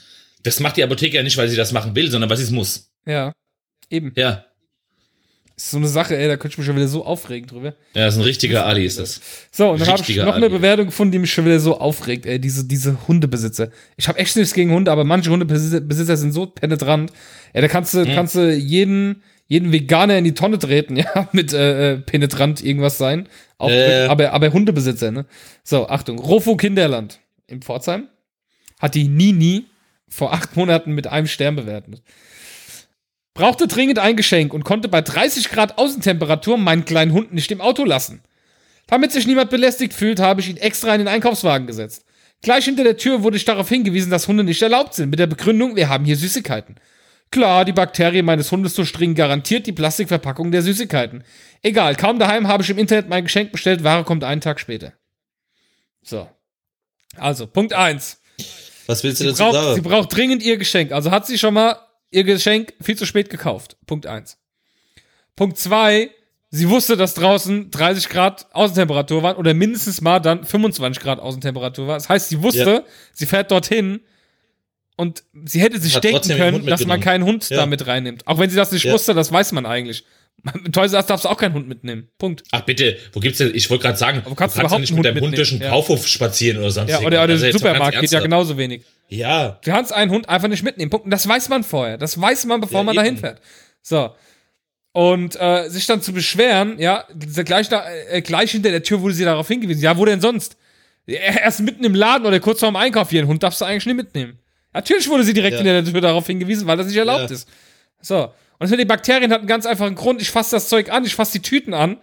Das macht die Apotheke ja nicht, weil sie das machen will, sondern weil sie es muss. Ja. Eben. Ja. Das ist so eine Sache, ey, da könnte ich mich schon wieder so aufregen drüber. Ja, das ist ein richtiger Ali, ist das. So, und dann habe ich noch eine Ali. Bewertung gefunden, die mich schon wieder so aufregt, ey, diese, diese Hundebesitzer. Ich habe echt nichts gegen Hunde, aber manche Hundebesitzer Besitzer sind so penetrant. Ey, da kannst du, kannst du jeden, jeden Veganer in die Tonne treten, *laughs* ja, mit äh, äh, penetrant irgendwas sein. Aufdrücken. Äh. Aber, aber Hundebesitzer, ne? So, Achtung, Rofo Kinderland in Pforzheim hat die Nini vor acht Monaten mit einem Stern bewertet. Brauchte dringend ein Geschenk und konnte bei 30 Grad Außentemperatur meinen kleinen Hund nicht im Auto lassen. Damit sich niemand belästigt fühlt, habe ich ihn extra in den Einkaufswagen gesetzt. Gleich hinter der Tür wurde ich darauf hingewiesen, dass Hunde nicht erlaubt sind, mit der Begründung, wir haben hier Süßigkeiten. Klar, die Bakterien meines Hundes durchdringen garantiert die Plastikverpackung der Süßigkeiten. Egal, kaum daheim habe ich im Internet mein Geschenk bestellt, Ware kommt einen Tag später. So. Also, Punkt eins. Was willst du Sie dazu braucht, sie sagen? braucht dringend ihr Geschenk. Also hat sie schon mal ihr Geschenk viel zu spät gekauft. Punkt eins. Punkt zwei, sie wusste, dass draußen 30 Grad Außentemperatur waren oder mindestens mal dann 25 Grad Außentemperatur war. Das heißt, sie wusste, Ja. sie fährt dorthin und sie hätte sich Hat denken können, dass man keinen Hund Ja. da mit reinnimmt. Auch wenn sie das nicht Ja. wusste, das weiß man eigentlich. Toys R Us darfst du auch keinen Hund mitnehmen. Punkt. Ach bitte, wo gibt's denn, ich wollte gerade sagen, Aber kannst du ja überhaupt nicht mit deinem Hund durch den? Ja. Kaufhof spazieren oder sonst Ja, oder, oder Also Supermarkt geht ja genauso wenig. Ja, Du kannst einen Hund einfach nicht mitnehmen. Punkt. Und das weiß man vorher. Das weiß man, bevor Ja, man eben. dahin fährt. So. Und äh, sich dann zu beschweren, ja, gleich, da, äh, gleich hinter der Tür wurde sie darauf hingewiesen. Ja, wo denn sonst? Erst mitten im Laden oder kurz vorm Einkauf hier. Einen Hund darfst du eigentlich nicht mitnehmen. Natürlich wurde sie direkt Ja. hinter der Tür darauf hingewiesen, weil das nicht erlaubt Ja. ist. So. Und den Bakterien hat einen ganz einfachen Grund. Ich fasse das Zeug an, ich fasse die Tüten an.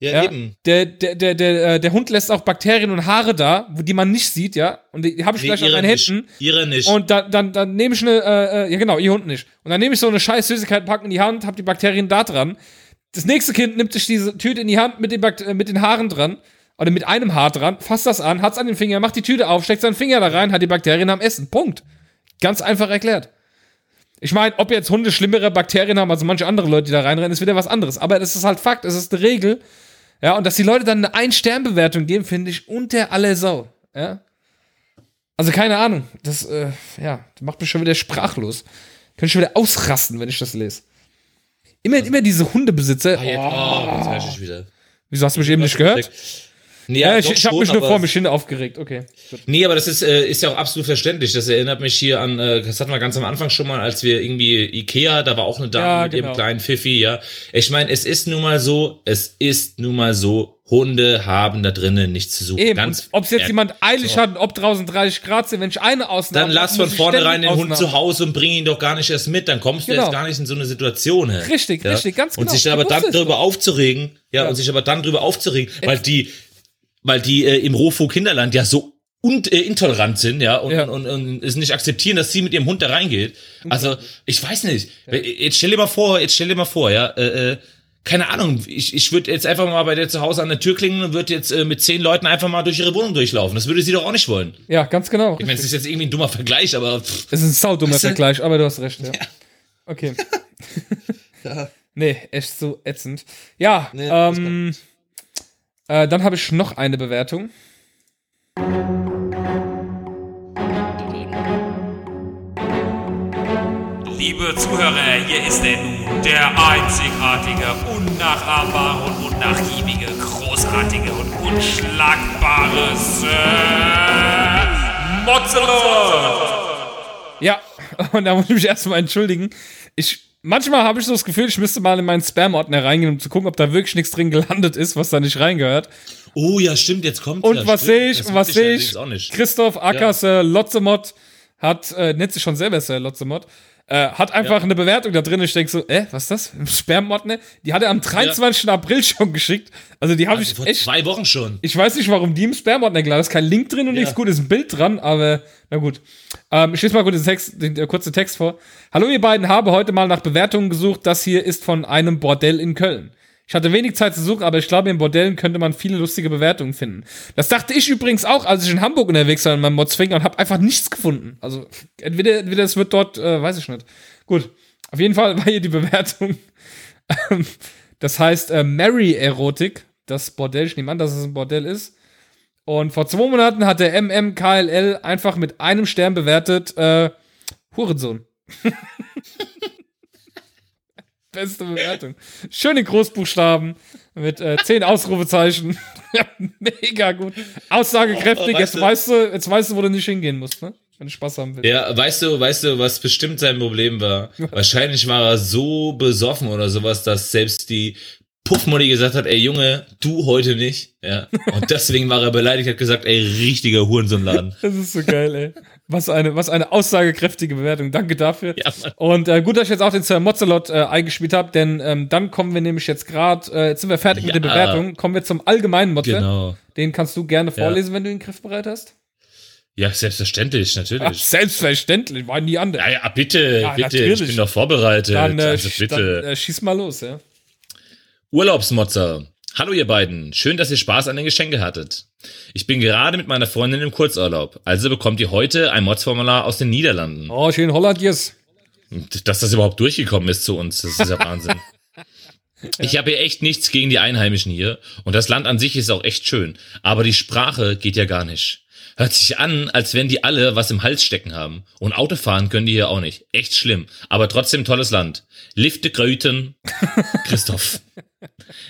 ja, Ja, eben. der, der, der, der, äh, der Hund lässt auch Bakterien und Haare da, die man nicht sieht, ja. Und die, die habe ich Nee, gleich an meinen nicht. Händen. Ihre nicht. Und dann, dann, dann nehme ich eine, äh, äh, ja genau, ihr Hund nicht. Und dann nehme ich so eine scheiß Süßigkeit, pack in die Hand, hab die Bakterien da dran. Das nächste Kind nimmt sich diese Tüte in die Hand mit den, Bakt äh, mit den Haaren dran. Oder mit einem Haar dran, fasst das an, hat's an den Finger, macht die Tüte auf, steckt seinen Finger da rein, hat die Bakterien am Essen. Punkt. Ganz einfach erklärt. Ich meine, ob jetzt Hunde schlimmere Bakterien haben als manche andere Leute, die da reinrennen, ist wieder was anderes. Aber das ist halt Fakt, es ist eine Regel. Ja, und dass die Leute dann eine Ein-Stern-Bewertung geben, finde ich unter aller Sau. Ja. Also keine Ahnung. Das, äh, ja, das macht mich schon wieder sprachlos. Könnte ich schon wieder ausrasten, wenn ich das lese. Immer, immer diese Hundebesitzer. Ah, jetzt, oh, jetzt hör ich wieder. Wieso hast du mich eben nicht gehört? Nee, Ja, ja, ich, ich habe mich nur vor mich hin aufgeregt. Okay. Nee, aber das ist, äh, ist ja auch absolut verständlich. Das erinnert mich hier an, äh, das hatten wir ganz am Anfang schon mal, als wir irgendwie Ikea, da war auch eine Dame Ja, mit genau. ihrem kleinen Pfiffi, ja. Ich meine, es ist nun mal so, es ist nun mal so, Hunde haben da drinnen nichts zu suchen. Eben, Ganz ob es jetzt ehrlich. jemand eilig So. hat und ob draußen 30 Grad sind, wenn ich eine Ausnahme Dann lass von vornherein den Hund zu Hause und bring ihn doch gar nicht erst mit. Dann kommst du Genau. jetzt gar nicht in so eine Situation. Hä? Richtig, richtig, ganz Und genau. sich Ich aber dann darüber doch. aufzuregen, ja, Ja. und sich aber dann darüber aufzuregen, weil die, weil die äh, im Rofo Kinderland ja so und, äh, intolerant sind, ja, und, Ja. Und, und, es nicht akzeptieren, dass sie mit ihrem Hund da reingeht. Also, ich weiß nicht. Jetzt stell dir mal vor, jetzt stell dir mal vor, ja, äh, äh, keine Ahnung, ich, ich würde jetzt einfach mal bei der zu Hause an der Tür klingeln und würde jetzt äh, mit zehn Leuten einfach mal durch ihre Wohnung durchlaufen. Das würde sie doch auch nicht wollen. Ja, ganz genau. Ich meine, es ist jetzt irgendwie ein dummer Vergleich, aber pff, Es ist ein saudummer Vergleich, aber du hast recht, ja. Okay. *laughs* *laughs* Nee, echt so ätzend. Ja, Nee, ähm, äh, dann habe ich noch eine Bewertung. Liebe Zuhörer, hier ist er nun, der einzigartige, unnachahmbare und unnachgiebige, großartige und unschlagbare Sir Mozzelot. Ja, *laughs* und da muss ich mich erstmal entschuldigen. Ich, manchmal habe ich so das Gefühl, ich müsste mal in meinen Spam-Ordner reingehen, um zu gucken, ob da wirklich nichts drin gelandet ist, was da nicht reingehört. oh ja, stimmt, jetzt kommt Und was sehe ich? Und was sehe ich? Christoph Ackers äh, Lotzemott hat, äh, nennt sich schon selber Sir Lotzemott, äh, hat einfach eine Bewertung da drin. Ich denke so, äh, was ist das? *laughs* Im Sperrmordner? Die hat er am 23. April schon geschickt. Also die habe ich Vor echt. zwei Wochen schon. Ich weiß nicht, warum die im Sperrmordner klar. Da ist kein Link drin und Ja. nichts gut, ist ein Bild dran, aber na gut. Ähm, ich lese mal kurz den, Text, den äh, kurzen Text vor. Hallo ihr beiden, habe heute mal nach Bewertungen gesucht. Das hier ist von einem Bordell in Köln. Ich hatte wenig Zeit zu suchen, aber ich glaube, in Bordellen könnte man viele lustige Bewertungen finden. Das dachte ich übrigens auch, als ich in Hamburg unterwegs war in meinem Modsfinger und habe einfach nichts gefunden. Also entweder, entweder es wird dort, äh, weiß ich nicht. Gut, auf jeden Fall *laughs* war hier die Bewertung. das heißt äh, Mary Erotik, das Bordell. Ich nehme an, dass es ein Bordell ist. Und vor zwei Monaten hat der MMKLL einfach mit einem Stern bewertet, äh, Hurensohn. *laughs* Beste Bewertung. Schöne Großbuchstaben mit äh, zehn Ausrufezeichen. *laughs* Mega gut. Aussagekräftig. Oh, weißt jetzt weißt du, jetzt weißt du, wo du nicht hingehen musst, ne? Wenn du Spaß haben willst. Ja, weißt du, weißt du, was bestimmt sein Problem war? *laughs* Wahrscheinlich war er so besoffen oder sowas, dass selbst die Puffmutti gesagt hat, ey Junge, du heute nicht. Ja. Und deswegen war er beleidigt, hat gesagt, ey, richtiger Hurensohnladen. *laughs* Das ist so geil, ey. Was eine, was eine aussagekräftige Bewertung. Danke dafür. Ja. Und äh, gut, dass ich jetzt auch den Sir Mozzolot äh, eingespielt habe, denn ähm, dann kommen wir nämlich jetzt gerade, äh, jetzt sind wir fertig mit Ja. der Bewertung, kommen wir zum allgemeinen Motze. Genau. Den kannst du gerne Ja. vorlesen, wenn du ihn griffbereit hast. Ja, selbstverständlich, Ach, natürlich. selbstverständlich, war nie anders. Ja, ja, bitte, Ja, bitte, natürlich. ich bin doch vorbereitet. Dann, äh, also bitte. dann äh, schieß mal los, ja. Urlaubsmotzer. Hallo ihr beiden, schön, dass ihr Spaß an den Geschenke hattet. Ich bin gerade mit meiner Freundin im Kurzurlaub, also bekommt ihr heute ein Mods-Formular aus den Niederlanden. Oh, schön Holland, yes. Dass das überhaupt durchgekommen ist zu uns, das ist ja *laughs* Wahnsinn. Ich habe hier echt nichts gegen die Einheimischen hier und das Land an sich ist auch echt schön, aber die Sprache geht ja gar nicht. Hört sich an, als wenn die alle was im Hals stecken haben. Und Autofahren können die hier auch nicht. Echt schlimm. Aber trotzdem tolles Land. Lifte Gröten, *laughs* Christoph.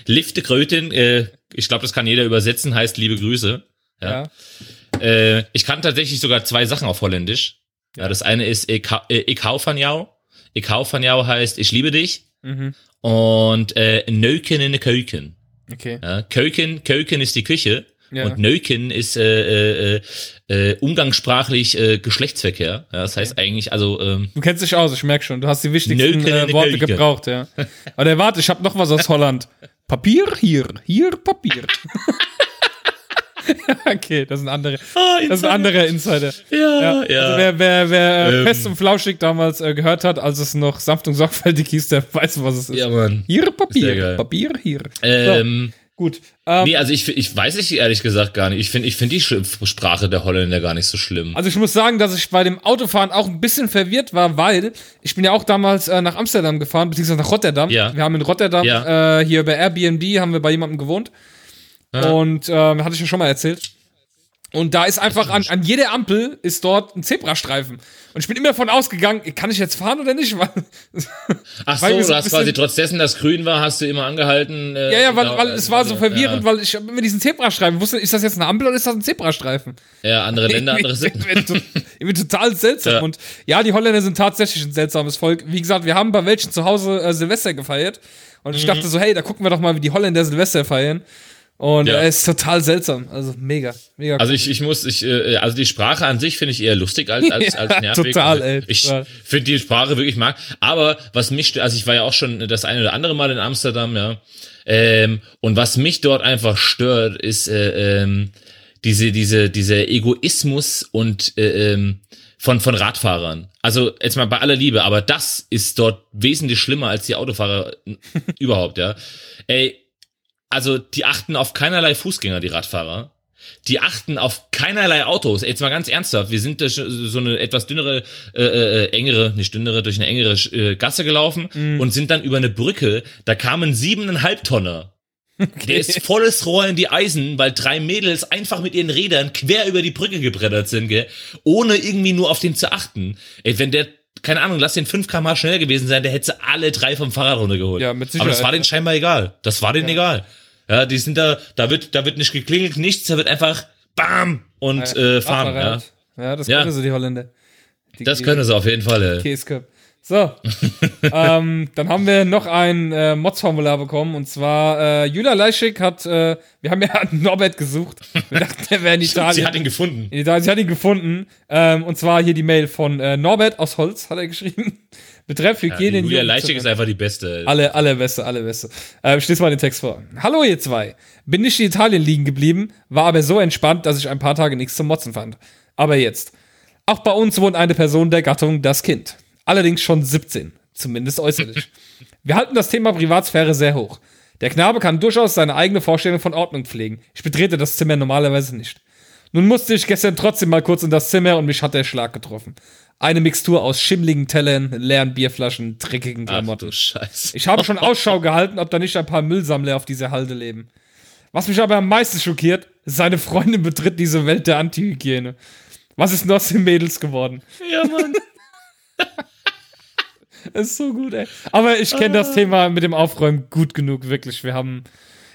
Lifte Gröten, äh, ich glaube, das kann jeder übersetzen, heißt liebe Grüße. Ja. Ja. Äh, ich kann tatsächlich sogar zwei Sachen auf Holländisch. Ja, das eine ist ich, hau- äh, ich hau van jou. Ich hau van jou heißt ich liebe dich. Mhm. Und äh, Neuken in der Keuken. Okay. Ja, Keuken, Keuken ist die Küche. Ja. Und Neuken ist äh, äh, äh, umgangssprachlich äh, Geschlechtsverkehr. Ja, das heißt eigentlich, also ähm, Du kennst dich aus, ich merk schon. Du hast die wichtigsten äh, Worte Kölke. gebraucht, ja. *laughs* Aber warte, ich habe noch was aus Holland. Papier hier, hier Papier. *laughs* okay, das ist ein anderer, das ist ein anderer Insider. ja, ja. Also wer, wer, wer äh, Ähm. fest und flauschig damals äh, gehört hat, als es noch sanft und sorgfältig hieß, der *laughs* weiß, was es ist. ja, Mann. Hier Papier. Papier hier. Ähm, Gut. Ähm, nee, also ich, ich weiß es ehrlich gesagt gar nicht. Ich finde ich find die Sprache der Holländer gar nicht so schlimm. Also ich muss sagen, dass ich bei dem Autofahren auch ein bisschen verwirrt war, weil ich bin ja auch damals äh, nach Amsterdam gefahren, beziehungsweise nach Rotterdam. Ja. Wir haben in Rotterdam Ja. äh, hier bei Airbnb haben wir bei jemandem gewohnt. Und ähm, hatte ich ja schon mal erzählt. Und da ist einfach an, an jeder Ampel ist dort ein Zebrastreifen. Und ich bin immer davon ausgegangen, kann ich jetzt fahren oder nicht? *laughs* Weil, Ach weil so, so du hast quasi trotz dessen, dass grün war, hast du immer angehalten. Äh, ja, ja, weil, genau, weil äh, es war so ja, verwirrend, weil ich hab immer diesen Zebrastreifen ich wusste, ist das jetzt eine Ampel oder ist das ein Zebrastreifen? Ja, andere *laughs* Länder, andere Sitten. Irgendwie irgendwie total seltsam. Ja. Und ja, die Holländer sind tatsächlich ein seltsames Volk. Wie gesagt, wir haben bei welchen zu Hause äh, Silvester gefeiert. Und ich dachte so, hey, da gucken wir doch mal, wie die Holländer Silvester feiern. Und Ja. es ist total seltsam. Also mega, mega Also ich, ich muss, ich, äh, also die Sprache an sich finde ich eher lustig als, als, *laughs* Ja, als nervig. total, ey, Ich finde die Sprache wirklich mag. Aber was mich, also ich war ja auch schon das eine oder andere Mal in Amsterdam, ja. Ähm, und was mich dort einfach stört, ist äh, ähm, diese, diese, dieser Egoismus und äh, ähm, von, von Radfahrern. Also jetzt mal bei aller Liebe, aber das ist dort wesentlich schlimmer als die Autofahrer *laughs* überhaupt, ja. Ey, also die achten auf keinerlei Fußgänger, die Radfahrer. Die achten auf keinerlei Autos. Jetzt mal ganz ernsthaft. Wir sind durch so eine etwas dünnere, äh, äh, engere, nicht dünnere, durch eine engere äh, Gasse gelaufen und sind dann über eine Brücke. Da kamen siebeneinhalb Tonner. Der ist volles Rohr in die Eisen, weil drei Mädels einfach mit ihren Rädern quer über die Brücke gebrettert sind, gell? ohne irgendwie nur auf den zu achten. Ey, wenn der, keine Ahnung, lass den 5 km schnell gewesen sein, der hätte sie alle drei vom Fahrrad runtergeholt. Ja, mit Aber das Sicherheit. war denen scheinbar egal. Das war denen egal. Ja, die sind da, da wird, da wird nicht geklingelt, nichts, da wird einfach BAM und äh, fahren. Ja. Ja, das Ja. können sie, die Holländer. Die, Das können sie auf jeden Fall. Ey. So, ähm, dann haben wir noch ein äh, Mods-Formular bekommen und zwar äh, Julia Leischik hat, äh, wir haben ja *laughs* Norbert gesucht. Wir dachten, der wäre in *laughs* Italien. Sie hat ihn gefunden. In Italien. Sie hat ihn gefunden. Ähm, und zwar hier die Mail von äh, Norbert aus Holz, hat er geschrieben. *laughs* Betreff Ja, Hygiene in Julia. Leichig ist einfach die Beste. Alle, alle Beste, alle Beste. Äh, ich lese mal den Text vor. Hallo ihr zwei. Bin nicht in Italien liegen geblieben, war aber so entspannt, dass ich ein paar Tage nichts zum Motzen fand. Aber jetzt. Auch bei uns wohnt eine Person der Gattung das Kind. Allerdings schon 17. Zumindest äußerlich. *laughs* Wir halten das Thema Privatsphäre sehr hoch. Der Knabe kann durchaus seine eigene Vorstellung von Ordnung pflegen. Ich betrete das Zimmer normalerweise nicht. Nun musste ich gestern trotzdem mal kurz in das Zimmer und mich hat der Schlag getroffen. Eine Mixtur aus schimmligen Tellern, leeren Bierflaschen, dreckigen Ach Klamotten. du Scheiße. Ich habe schon Ausschau gehalten, ob da nicht ein paar Müllsammler auf dieser Halde leben. Was mich aber am meisten schockiert, seine Freundin betritt diese Welt der Antihygiene. Was ist denn aus den Mädels geworden? Ja, Mann. *laughs* Das ist so gut, ey. Aber ich kenne das Thema mit dem Aufräumen gut genug, wirklich. Wir haben.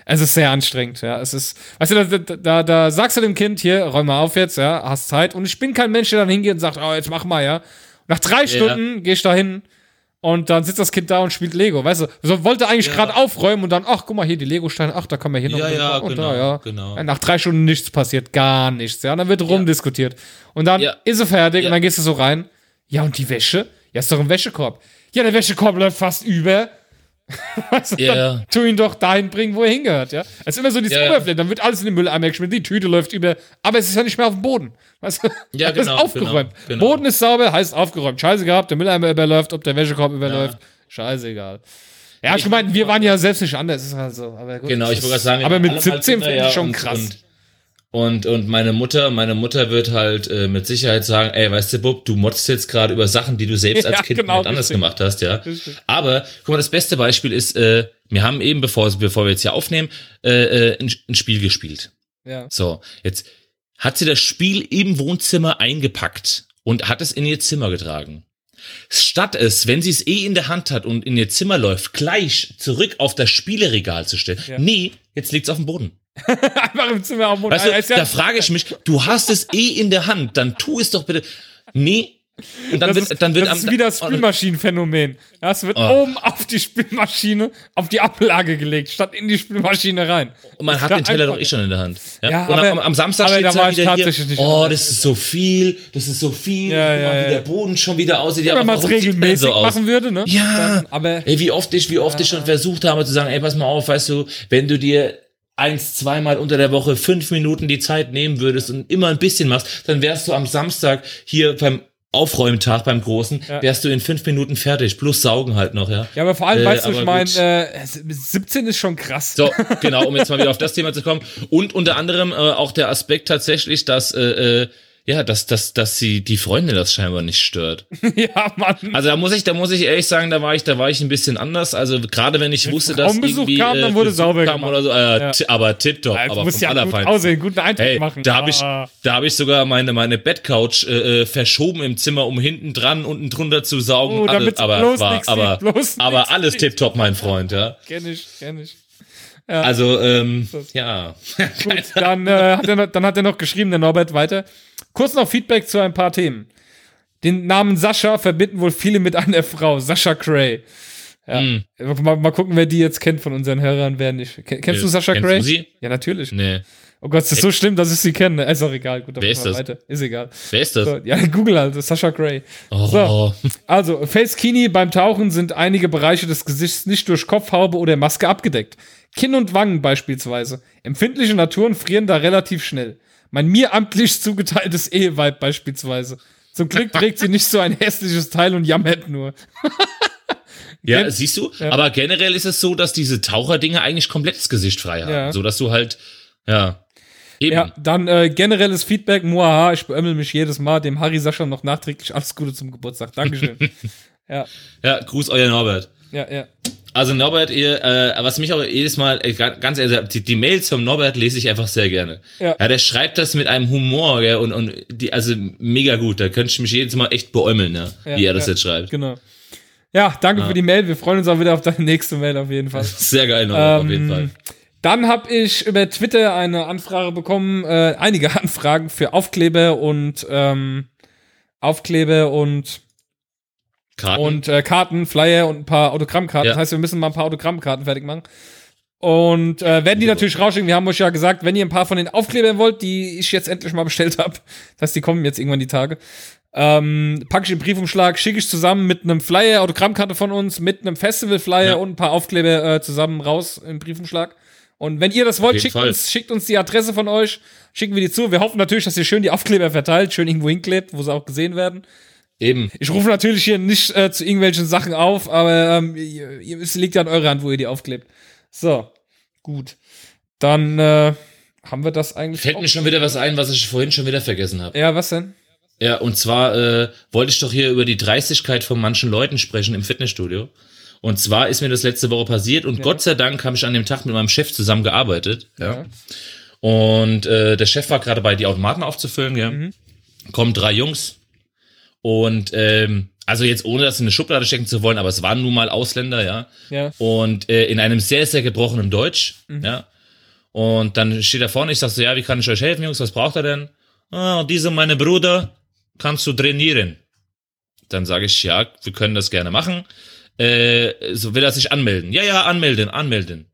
Es ist sehr anstrengend, ja. Es ist, weißt du, da, da, da, da sagst du dem Kind, hier, räum mal auf jetzt, ja, hast Zeit. Und ich bin kein Mensch, der dann hingeht und sagt, oh, jetzt mach mal, ja. Nach drei Stunden geh ich da hin und dann sitzt das Kind da und spielt Lego, weißt du. So wollte eigentlich Ja. gerade aufräumen und dann, ach, guck mal hier, die Lego-Steine, ach, da kann man hier noch Ja, und ja, und genau, da, ja. genau. Ja, Nach drei Stunden nichts passiert, gar nichts, ja. Und dann wird rumdiskutiert. Und dann Ja. ist sie fertig Ja. und dann gehst du so rein. Ja, und die Wäsche? Ja, ist doch ein Wäschekorb. Ja, der Wäschekorb läuft fast über. *laughs* Ja, dann ja. tu ihn doch dahin bringen, wo er hingehört, ja. Es ist immer so dieses Ja, ja. Oberfläche, dann wird alles in den Mülleimer geschmissen, die Tüte läuft über, aber es ist ja nicht mehr auf dem Boden. Weißt du? Ja, *laughs* Das genau, ist aufgeräumt. genau, genau. Boden ist sauber, heißt aufgeräumt. Scheiße gehabt, der Mülleimer überläuft, ob der Wäschekorb überläuft. Scheißegal. Ja, ich meine, wir waren ja selbst nicht anders, ist halt so. Aber gut, Genau, ich wollte gerade sagen, Aber mit alle 17 Kinder, finde ja, ich schon krass. Und, und, und meine Mutter, meine Mutter wird halt äh, mit Sicherheit sagen, ey, weißt du, Bub, du motzt jetzt gerade über Sachen, die du selbst *laughs* als Ja, Kind genau, nicht anders gemacht hast, ja. Richtig. Aber, guck mal, das beste Beispiel ist, äh, wir haben eben, bevor, bevor wir jetzt hier aufnehmen, äh, äh, ein, ein Spiel gespielt. ja. So, jetzt hat sie das Spiel im Wohnzimmer eingepackt und hat es in ihr Zimmer getragen. Statt es, wenn sie es eh in der Hand hat und in ihr Zimmer läuft, gleich zurück auf das Spieleregal zu stellen. Ja. Nee, jetzt liegt's auf dem Boden. *laughs* Einfach im Zimmer dem Boden. Weißt du, da frage ich mich, du hast es eh in der Hand, dann tu es doch bitte. Nee. Und dann das wird, ist, dann wird das ist wieder das Spülmaschinenphänomen. Das wird Oh. oben auf die Spülmaschine, auf die Ablage gelegt, statt in die Spülmaschine rein. Und man Das hat den Teller doch eh schon in der Hand. Ja? Ja, und aber- am, am Samstag aber da wieder tatsächlich hier, nicht oh, das ist so viel, das ist so viel, Ja, ja, wie der Boden schon wieder aussieht. Ja, Wenn man es regelmäßig so machen würde, ne? Ja, Dann, aber ey, wie oft ich, wie oft ich schon versucht habe zu sagen, ey, pass mal auf, weißt du, wenn du dir eins, zweimal unter der Woche fünf Minuten die Zeit nehmen würdest und immer ein bisschen machst, dann wärst du am Samstag hier beim Aufräumtag beim Großen, Ja. wärst du in fünf Minuten fertig, plus saugen halt noch, ja. ja, aber vor allem, Äh, weißt du, ich meine, äh, 17 ist schon krass. So, *laughs* genau, um jetzt mal wieder auf das Thema zu kommen. Und unter anderem äh, auch der Aspekt tatsächlich, dass, äh, äh, ja, dass, dass, dass sie die Freundin das scheinbar nicht stört. *laughs* ja, Mann. Also da muss ich, da muss ich ehrlich sagen, da war ich, da war ich ein bisschen anders. Also gerade wenn ich wusste, dass irgendwie kam, dann wurde Besuch sauber kam gemacht. oder so, äh, Ja. aber tipptopp, Ja, du aber vom ja gut Allerfeinsten. aussehen, guten Eindruck Hey, machen. da habe ich, Ah. da habe ich sogar meine meine Bettcouch äh, äh, verschoben im Zimmer, um hinten dran unten drunter zu saugen. Oh, alles, damit's aber bloß war, nix aber, bloß aber nix alles tipptopp, mein Freund, ja. Kenn ich, kenn ich. Also ähm, ja, *laughs* Gut, *laughs* dann, äh, hat er, noch- dann hat er noch geschrieben, der Norbert, weiter. Kurz noch Feedback zu ein paar Themen. Den Namen Sascha verbinden wohl viele mit einer Frau, Sascha Cray. Ja. Hm. Mal, mal gucken, wer die jetzt kennt von unseren Hörern, wer nicht. Ken, kennst du Äh, Sascha kennst Cray? du sie? Ja, natürlich. nee. Oh Gott, es ist so schlimm, dass ich sie kenne. Ist auch egal. Gut, dann Wer machen ist wir das? Weiter. Ist egal. Wer ist das? So, ja, *laughs* Google halt, Sascha Cray. Oh, So. Also, Face Kini beim Tauchen sind einige Bereiche des Gesichts nicht durch Kopfhaube oder Maske abgedeckt. Kinn und Wangen beispielsweise. Empfindliche Naturen frieren da relativ schnell. Mein mir amtlich zugeteiltes Eheweib beispielsweise. Zum Glück trägt sie nicht so ein hässliches Teil und jammert nur. *laughs* Ja, Gen- siehst du? Ja. Aber generell ist es so, dass diese Taucherdinge eigentlich komplett das Gesicht frei haben. Ja. So dass du halt, ja. Eben. Ja, dann äh, generelles Feedback. Muaha, ich beömmel mich jedes Mal. Dem Harry Sascha noch nachträglich alles Gute zum Geburtstag. Dankeschön. *laughs* ja, ja, Gruß euer Norbert. ja, ja. Also Norbert, ihr, äh, was mich auch jedes Mal, äh, ga- ganz ehrlich, die, die Mails vom Norbert lese ich einfach sehr gerne. Ja. der schreibt das mit einem Humor, gell, und, und die, also mega gut. Da könnte ich mich jedes Mal echt beäumeln, ja, Ja, wie er das ja, jetzt schreibt. Genau. Ja, danke für die Mail. Wir freuen uns auch wieder auf deine nächste Mail auf jeden Fall. *laughs* Sehr geil, Norbert, auf jeden Ähm, Fall. Dann habe ich über Twitter eine Anfrage bekommen, äh, einige *laughs* Anfragen für Aufkleber und ähm, Aufkleber und Karten. und äh, Karten, Flyer und ein paar Autogrammkarten. Ja. Das heißt, wir müssen mal ein paar Autogrammkarten fertig machen. Und äh, werden die natürlich rausschicken. Wir haben euch ja gesagt, wenn ihr ein paar von den Aufklebern wollt, die ich jetzt endlich mal bestellt habe, das heißt, die kommen jetzt irgendwann die Tage, ähm, packe ich im Briefumschlag, schicke ich zusammen mit einem Flyer, Autogrammkarte von uns, mit einem Festival-Flyer Ja. und ein paar Aufkleber äh, zusammen raus im Briefumschlag. Und wenn ihr das wollt, schickt Fall. uns, schickt uns die Adresse von euch, schicken wir die zu. Wir hoffen natürlich, dass ihr schön die Aufkleber verteilt, schön irgendwo hinklebt, wo sie auch gesehen werden. Eben. Ich rufe natürlich hier nicht äh, zu irgendwelchen Sachen auf, aber ähm, es liegt ja an eurer Hand, wo ihr die aufklebt. So, gut. Dann äh, haben wir das eigentlich. Fällt mir schon wieder was ein, was ich vorhin schon wieder vergessen habe. Ja, was denn? Ja, und zwar äh, wollte ich doch hier über die Dreistigkeit von manchen Leuten sprechen im Fitnessstudio. Und zwar ist mir das letzte Woche passiert und Gott sei Dank habe ich an dem Tag mit meinem Chef zusammen gearbeitet. Ja. Und äh, der Chef war gerade bei, die Automaten aufzufüllen, ja. Kommen drei Jungs. Und ähm, also jetzt ohne das in eine Schublade stecken zu wollen, aber es waren nun mal Ausländer, ja. Ja. Und äh, in einem sehr, sehr gebrochenen Deutsch, ja. Und dann steht er vorne, ich sag so, ja, wie kann ich euch helfen, Jungs, was braucht er denn? Ah, diese meine Bruder, kannst du trainieren? Dann sage ich, ja, wir können das gerne machen. Äh, so will er sich anmelden. Ja, ja, anmelden, anmelden.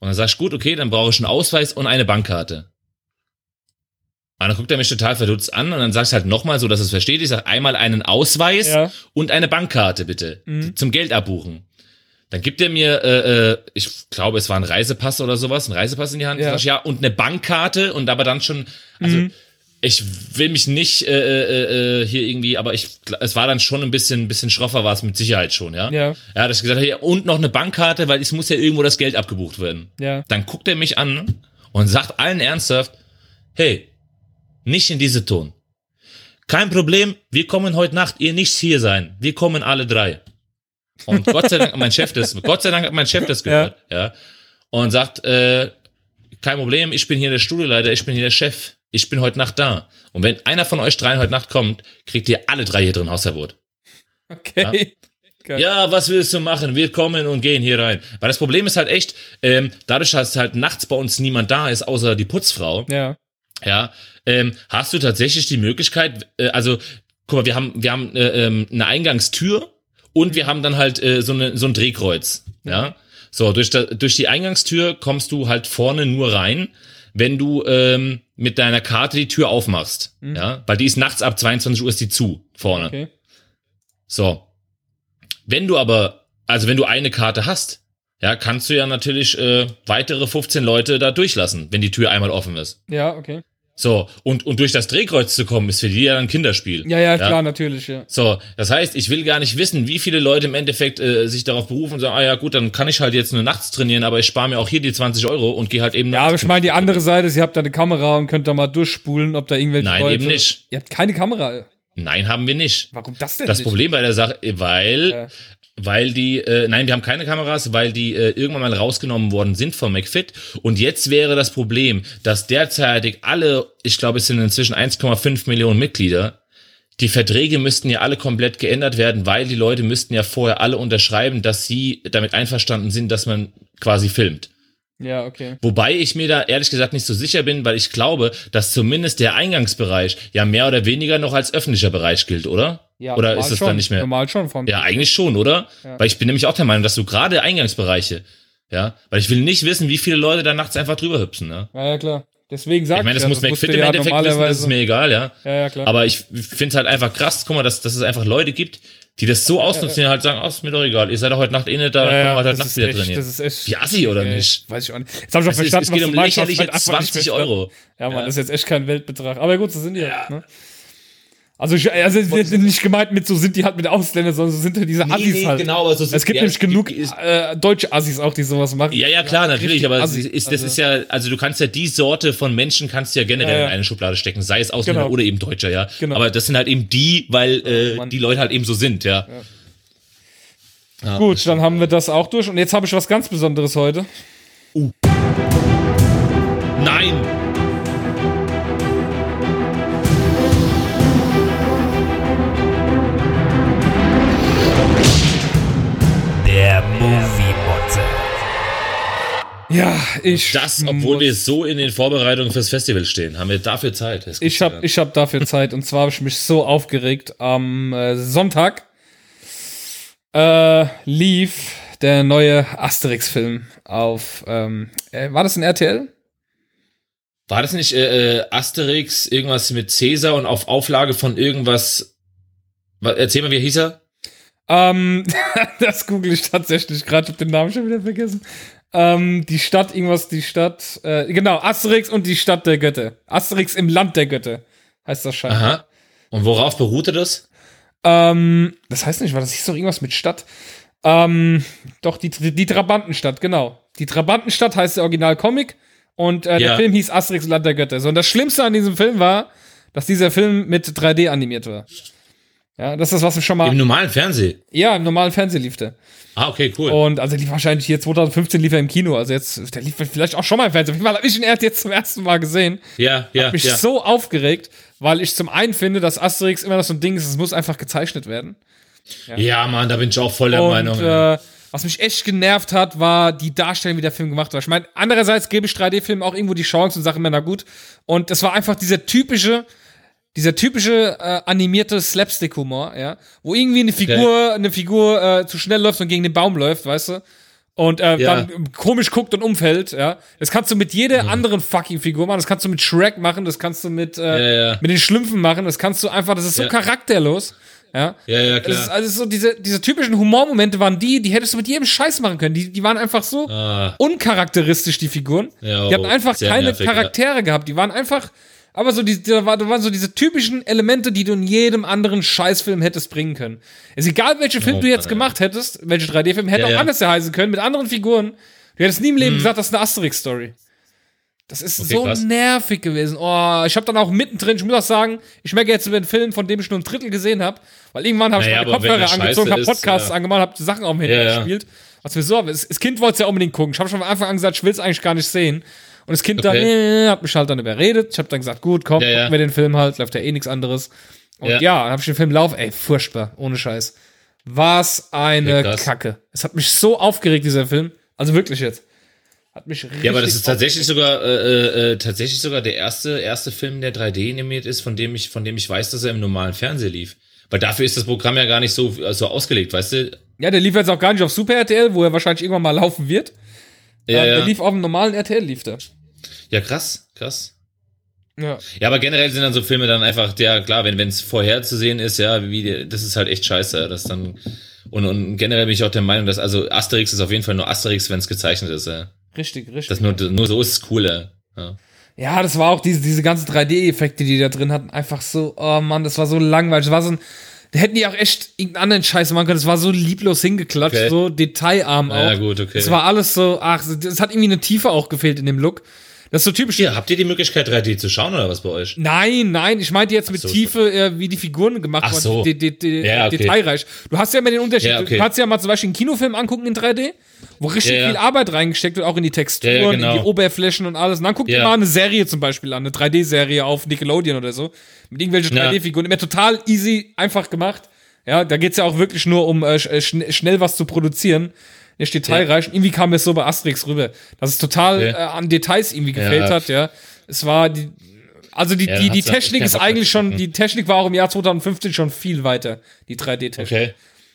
Und dann sag ich, gut, okay, dann brauche ich einen Ausweis und eine Bankkarte. Und dann guckt er mich total verdutzt an und dann sag ich halt nochmal, so dass es versteht. Ich sag einmal einen Ausweis Ja. und eine Bankkarte bitte Mhm. zum Geld abbuchen. Dann gibt er mir, äh, äh, ich glaube, es war ein Reisepass oder sowas, ein Reisepass in die Hand. Ja. Sag ja, und eine Bankkarte und aber dann schon, also Mhm. ich will mich nicht äh, äh, äh, hier irgendwie, aber ich, es war dann schon ein bisschen, bisschen schroffer, war es mit Sicherheit schon, ja. Ja. Ja, dass ich gesagt habe, ja, und noch eine Bankkarte, weil es muss ja irgendwo das Geld abgebucht werden. Ja. Dann guckt er mich an und sagt allen ernsthaft, hey, nicht in diese Ton. Kein Problem, wir kommen heute Nacht, ihr nicht hier sein. Wir kommen alle drei. Und Gott sei Dank hat mein Chef das, *laughs* Gott sei Dank hat mein Chef das gehört, ja. Und sagt, äh, kein Problem, ich bin hier der Studioleiter, ich bin hier der Chef, ich bin heute Nacht da. Und wenn einer von euch dreien heute Nacht kommt, kriegt ihr alle drei hier drin Hausverbot. Okay. Geil. Ja, was willst du machen? Wir kommen und gehen hier rein. Weil das Problem ist halt echt, ähm, dadurch, dass halt nachts bei uns niemand da ist, außer die Putzfrau, Ja. Ja, ähm, hast du tatsächlich die Möglichkeit, äh, also, guck mal, wir haben, wir haben äh, ähm, eine Eingangstür und wir haben dann halt äh, so, eine, so ein Drehkreuz, ja. So, durch, da, durch die Eingangstür kommst du halt vorne nur rein, wenn du ähm, mit deiner Karte die Tür aufmachst, ja, weil die ist nachts ab 22 Uhr ist die zu, vorne. Okay. So. Wenn du aber, also wenn du eine Karte hast, ja, kannst du ja natürlich äh, weitere 15 Leute da durchlassen, wenn die Tür einmal offen ist. Ja, okay. So, und, und durch das Drehkreuz zu kommen, ist für die ja ein Kinderspiel. Ja, ja, klar, natürlich, ja. So, das heißt, ich will gar nicht wissen, wie viele Leute im Endeffekt äh, sich darauf berufen und sagen, ah ja gut, dann kann ich halt jetzt nur nachts trainieren, aber ich spare mir auch hier die 20 Euro und gehe halt eben Ja, aber ich meine, die andere Seite ist, ihr habt da eine Kamera und könnt da mal durchspulen, ob da irgendwelche Nein, Leute... eben nicht. Ihr habt keine Kamera. Nein, haben wir nicht. Warum das denn Das nicht? Problem bei der Sache, weil, Ja. Weil die, äh, nein, wir haben keine Kameras, weil die äh, irgendwann mal rausgenommen worden sind vom McFit. Und jetzt wäre das Problem, dass derzeitig alle, ich glaube, es sind inzwischen 1,5 Millionen Mitglieder, die Verträge müssten ja alle komplett geändert werden, weil die Leute müssten ja vorher alle unterschreiben, dass sie damit einverstanden sind, dass man quasi filmt. Ja, okay. Wobei ich mir da ehrlich gesagt nicht so sicher bin, weil ich glaube, dass zumindest der Eingangsbereich ja mehr oder weniger noch als öffentlicher Bereich gilt, oder? Ja, oder ist das schon. dann nicht mehr? Normal schon von. Ja, eigentlich schon, oder? Ja. Weil ich bin nämlich auch der Meinung, dass du gerade Eingangsbereiche, ja, weil ich will nicht wissen, wie viele Leute da nachts einfach drüber hüpfen, ne? Ja, ja, klar. Deswegen sag Ich meine, das ja, muss McFit im ja Endeffekt wissen, das ist mir egal, ja. Ja, ja, klar. Aber ich finde es halt einfach krass, guck mal, dass, dass es einfach Leute gibt, die das so ausnutzen, die halt sagen, oh, ist mir doch egal, ihr seid doch heute Nacht eh nicht da, ja, wir halt heute Nacht wieder echt, trainieren. Das ist echt. Wie assi, oder äh, nicht? Weiß ich auch nicht. Jetzt habe ich auch Es, ist, verstanden, es geht was um lächerliche halt einfach nicht 20 mehr- Euro. Ja, Mann, das ist jetzt echt kein Weltbetrag. Aber gut, so sind die ja. ne? Also, ich, also nicht gemeint mit so sind die halt mit Ausländern, sondern so sind ja diese Assis halt. genau, aber so Es gibt ja, nämlich genug ist- äh, deutsche Assis auch, die sowas machen. Ja, ja, klar, natürlich, richtig aber es assi. ist, das Also- ist ja, also du kannst ja die Sorte von Menschen kannst du ja generell Ja, ja. in eine Schublade stecken, sei es Ausländer Genau. oder eben Deutscher, ja. Genau. Aber das sind halt eben die, weil äh, Mann. die Leute halt eben so sind, ja. Ja, Gut, dann haben wir das auch durch. Und jetzt habe ich was ganz Besonderes heute. Nein! Der Movie Motze. Ja, ich. Das, obwohl wir so in den Vorbereitungen fürs Festival stehen, haben wir dafür Zeit. Ich habe ja. ich hab dafür *laughs* Zeit. Und zwar habe ich mich so aufgeregt. Am äh, Sonntag äh, lief der neue Asterix-Film auf. Ähm, äh, war das ein RTL? War das nicht äh, äh, Asterix, irgendwas mit Cäsar und auf Auflage von irgendwas. Was, erzähl mal, wie hieß er? Ähm, *laughs* das google ich tatsächlich gerade. Ich habe den Namen schon wieder vergessen. Ähm, die Stadt, irgendwas, die Stadt. Äh, genau, Asterix und die Stadt der Götter. Asterix im Land der Götter. Heißt das scheinbar. Aha. Und worauf beruhte das? Ähm, das heißt nicht, weil das hieß doch irgendwas mit Stadt. Ähm, doch, die, die Trabantenstadt, genau. Die Trabantenstadt heißt der Original-Comic und äh, der Ja. Film hieß Asterix Land der Götter. So, und das Schlimmste an diesem Film war, dass dieser Film mit 3D animiert war. Ja, das ist was wir schon mal. Im normalen Fernsehen. ja, im normalen Fernsehen lief der. Ah, okay, cool. Und also lief wahrscheinlich hier 2015 lief er im Kino. Also jetzt, der lief vielleicht auch schon mal im Fernsehen. Auf jeden Fall habe ich ihn erst jetzt zum ersten Mal gesehen. ja, ja, mich ja. so aufgeregt, weil ich zum einen finde, dass Asterix immer noch so ein Ding ist, es muss einfach gezeichnet werden. ja, Mann, da bin ich auch voll der Und Meinung. ja. äh, was mich echt genervt hat, war die Darstellung, wie der Film gemacht war. Ich meine, andererseits gebe ich 3D-Filmen auch irgendwo die Chance und sage immer, na gut. Und das war einfach dieser typische, dieser typische äh, animierte Slapstick-Humor, ja, wo irgendwie eine Figur, eine Figur äh, zu schnell läuft und gegen den Baum läuft, weißt du? Und äh, Ja. dann komisch guckt und umfällt, ja. Das kannst du mit jeder anderen fucking Figur machen. Das kannst du mit Shrek machen, das kannst du mit, äh, Ja, ja. mit den Schlümpfen machen, das kannst du einfach, das ist so Ja. charakterlos, ja. Ja, ja, Das ist klar. also so diese, diese typischen Humormomente waren die, die hättest du mit jedem Scheiß machen können. Die, die waren einfach so Ah, uncharakteristisch, die Figuren. Ja, die hatten oh, einfach keine nervig, Charaktere gehabt. Die waren einfach, aber so, die, da, war, da waren so diese typischen Elemente, die du in jedem anderen Scheißfilm hättest bringen können. Ist egal, welchen Film Oh, du jetzt gemacht hättest, welche 3D-Film, hätte Ja, auch ja. anders heißen können, mit anderen Figuren. Du hättest nie im Leben gesagt, das ist eine Asterix-Story. Das ist Okay, so krass. nervig gewesen. Oh, ich habe dann auch mittendrin, ich muss auch sagen, ich merke jetzt über den Film, von dem ich nur ein Drittel gesehen habe, weil irgendwann habe ich Naja, meine Kopfhörer angezogen, habe Podcasts ja. angemacht, habe Sachen auf dem Handy Ja, gespielt. Was mir so, das, das Kind wollte es ja unbedingt gucken. Ich habe schon von Anfang an gesagt, ich will es eigentlich gar nicht sehen. Und das Kind dann Okay. äh, hat mich halt dann überredet. Ich habe dann gesagt, gut, komm, Ja, ja. gucken wir den Film halt, läuft ja eh nichts anderes. Und ja, Ja. dann habe ich den Film laufen, ey, furchtbar, ohne Scheiß. Was eine Ja. Kacke. Es hat mich so aufgeregt, dieser Film. Also wirklich jetzt. Hat mich richtig Ja, aber das ist tatsächlich aufgeregt. sogar äh, äh, tatsächlich sogar der erste erste Film, der 3D animiert ist, von dem ich von dem ich weiß, dass er im normalen Fernsehen lief. Weil dafür ist das Programm ja gar nicht so so ausgelegt, weißt du? Ja, der lief jetzt auch gar nicht auf Super RTL, wo er wahrscheinlich irgendwann mal laufen wird. Ja, Ähm, ja. Der lief auf dem normalen RTL, lief der. ja krass, krass. Ja. Ja, aber generell sind dann so Filme dann einfach, ja klar, wenn es vorher zu sehen ist, ja, wie das ist halt echt scheiße, das dann und, und generell bin ich auch der Meinung, dass also Asterix ist auf jeden Fall nur Asterix, wenn es gezeichnet ist. Ja. Richtig, richtig. Das nur nur so ist es cooler. Ja. Ja, das war auch diese, diese ganzen 3D-Effekte, die da drin hatten, einfach so, oh Mann, das war so langweilig. Das war so ein, da hätten die auch echt irgendeinen anderen Scheiß machen können. Das war so lieblos hingeklatscht, Okay. so detailarm auch. Ja, gut, okay. Es war alles so, ach, es hat irgendwie eine Tiefe auch gefehlt in dem Look. Das ist so typisch. Hier, habt ihr die Möglichkeit 3D zu schauen oder was bei euch? Nein, nein, ich meinte jetzt mit so, Tiefe, äh, wie die Figuren gemacht Ach wurden, so. de, de, de, Ja, okay. detailreich. Du hast ja immer den Unterschied. Ja, okay. Du kannst ja mal zum Beispiel einen Kinofilm angucken in 3D, wo richtig Ja, ja. viel Arbeit reingesteckt wird, auch in die Texturen, Ja, ja, genau. in die Oberflächen und alles. Und dann guck dir Ja. mal eine Serie zum Beispiel an, eine 3D-Serie auf Nickelodeon oder so, mit irgendwelchen Ja. 3D-Figuren. Immer total easy, einfach gemacht. Ja, da geht's ja auch wirklich nur um äh, äh, schn schnell was zu produzieren. Nicht detailreich. Und Irgendwie kam mir so bei Asterix rüber, dass es total Okay. äh, an Details irgendwie gefehlt Ja. hat, ja. Es war die, also die, Ja, die, die Technik ist eigentlich schon, die Technik war auch im Jahr 2015 schon viel weiter, die 3D-Technik. Okay.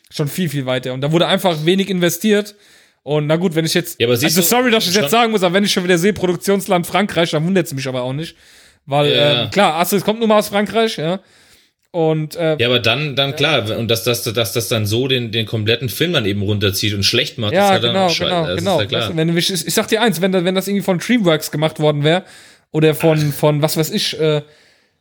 Schon viel, viel weiter. Und da wurde einfach wenig investiert. Und na gut, wenn ich jetzt. Ja, aber siehst also du, sorry, dass ich jetzt sagen muss, aber wenn ich schon wieder sehe, Produktionsland Frankreich, dann wundert es mich aber auch nicht. Weil, Ja. ähm, klar, Asterix kommt nun mal aus Frankreich, ja. Und äh, Ja, aber dann, dann klar, und dass das, dass das dann so den, den kompletten Film dann eben runterzieht und schlecht macht, Ja, ist ja dann genau, genau, Das genau. Ist ja klar. Wenn, ich, ich sag dir eins, wenn, das- wenn das irgendwie von Dreamworks gemacht worden wäre, oder von, von was weiß ich, äh,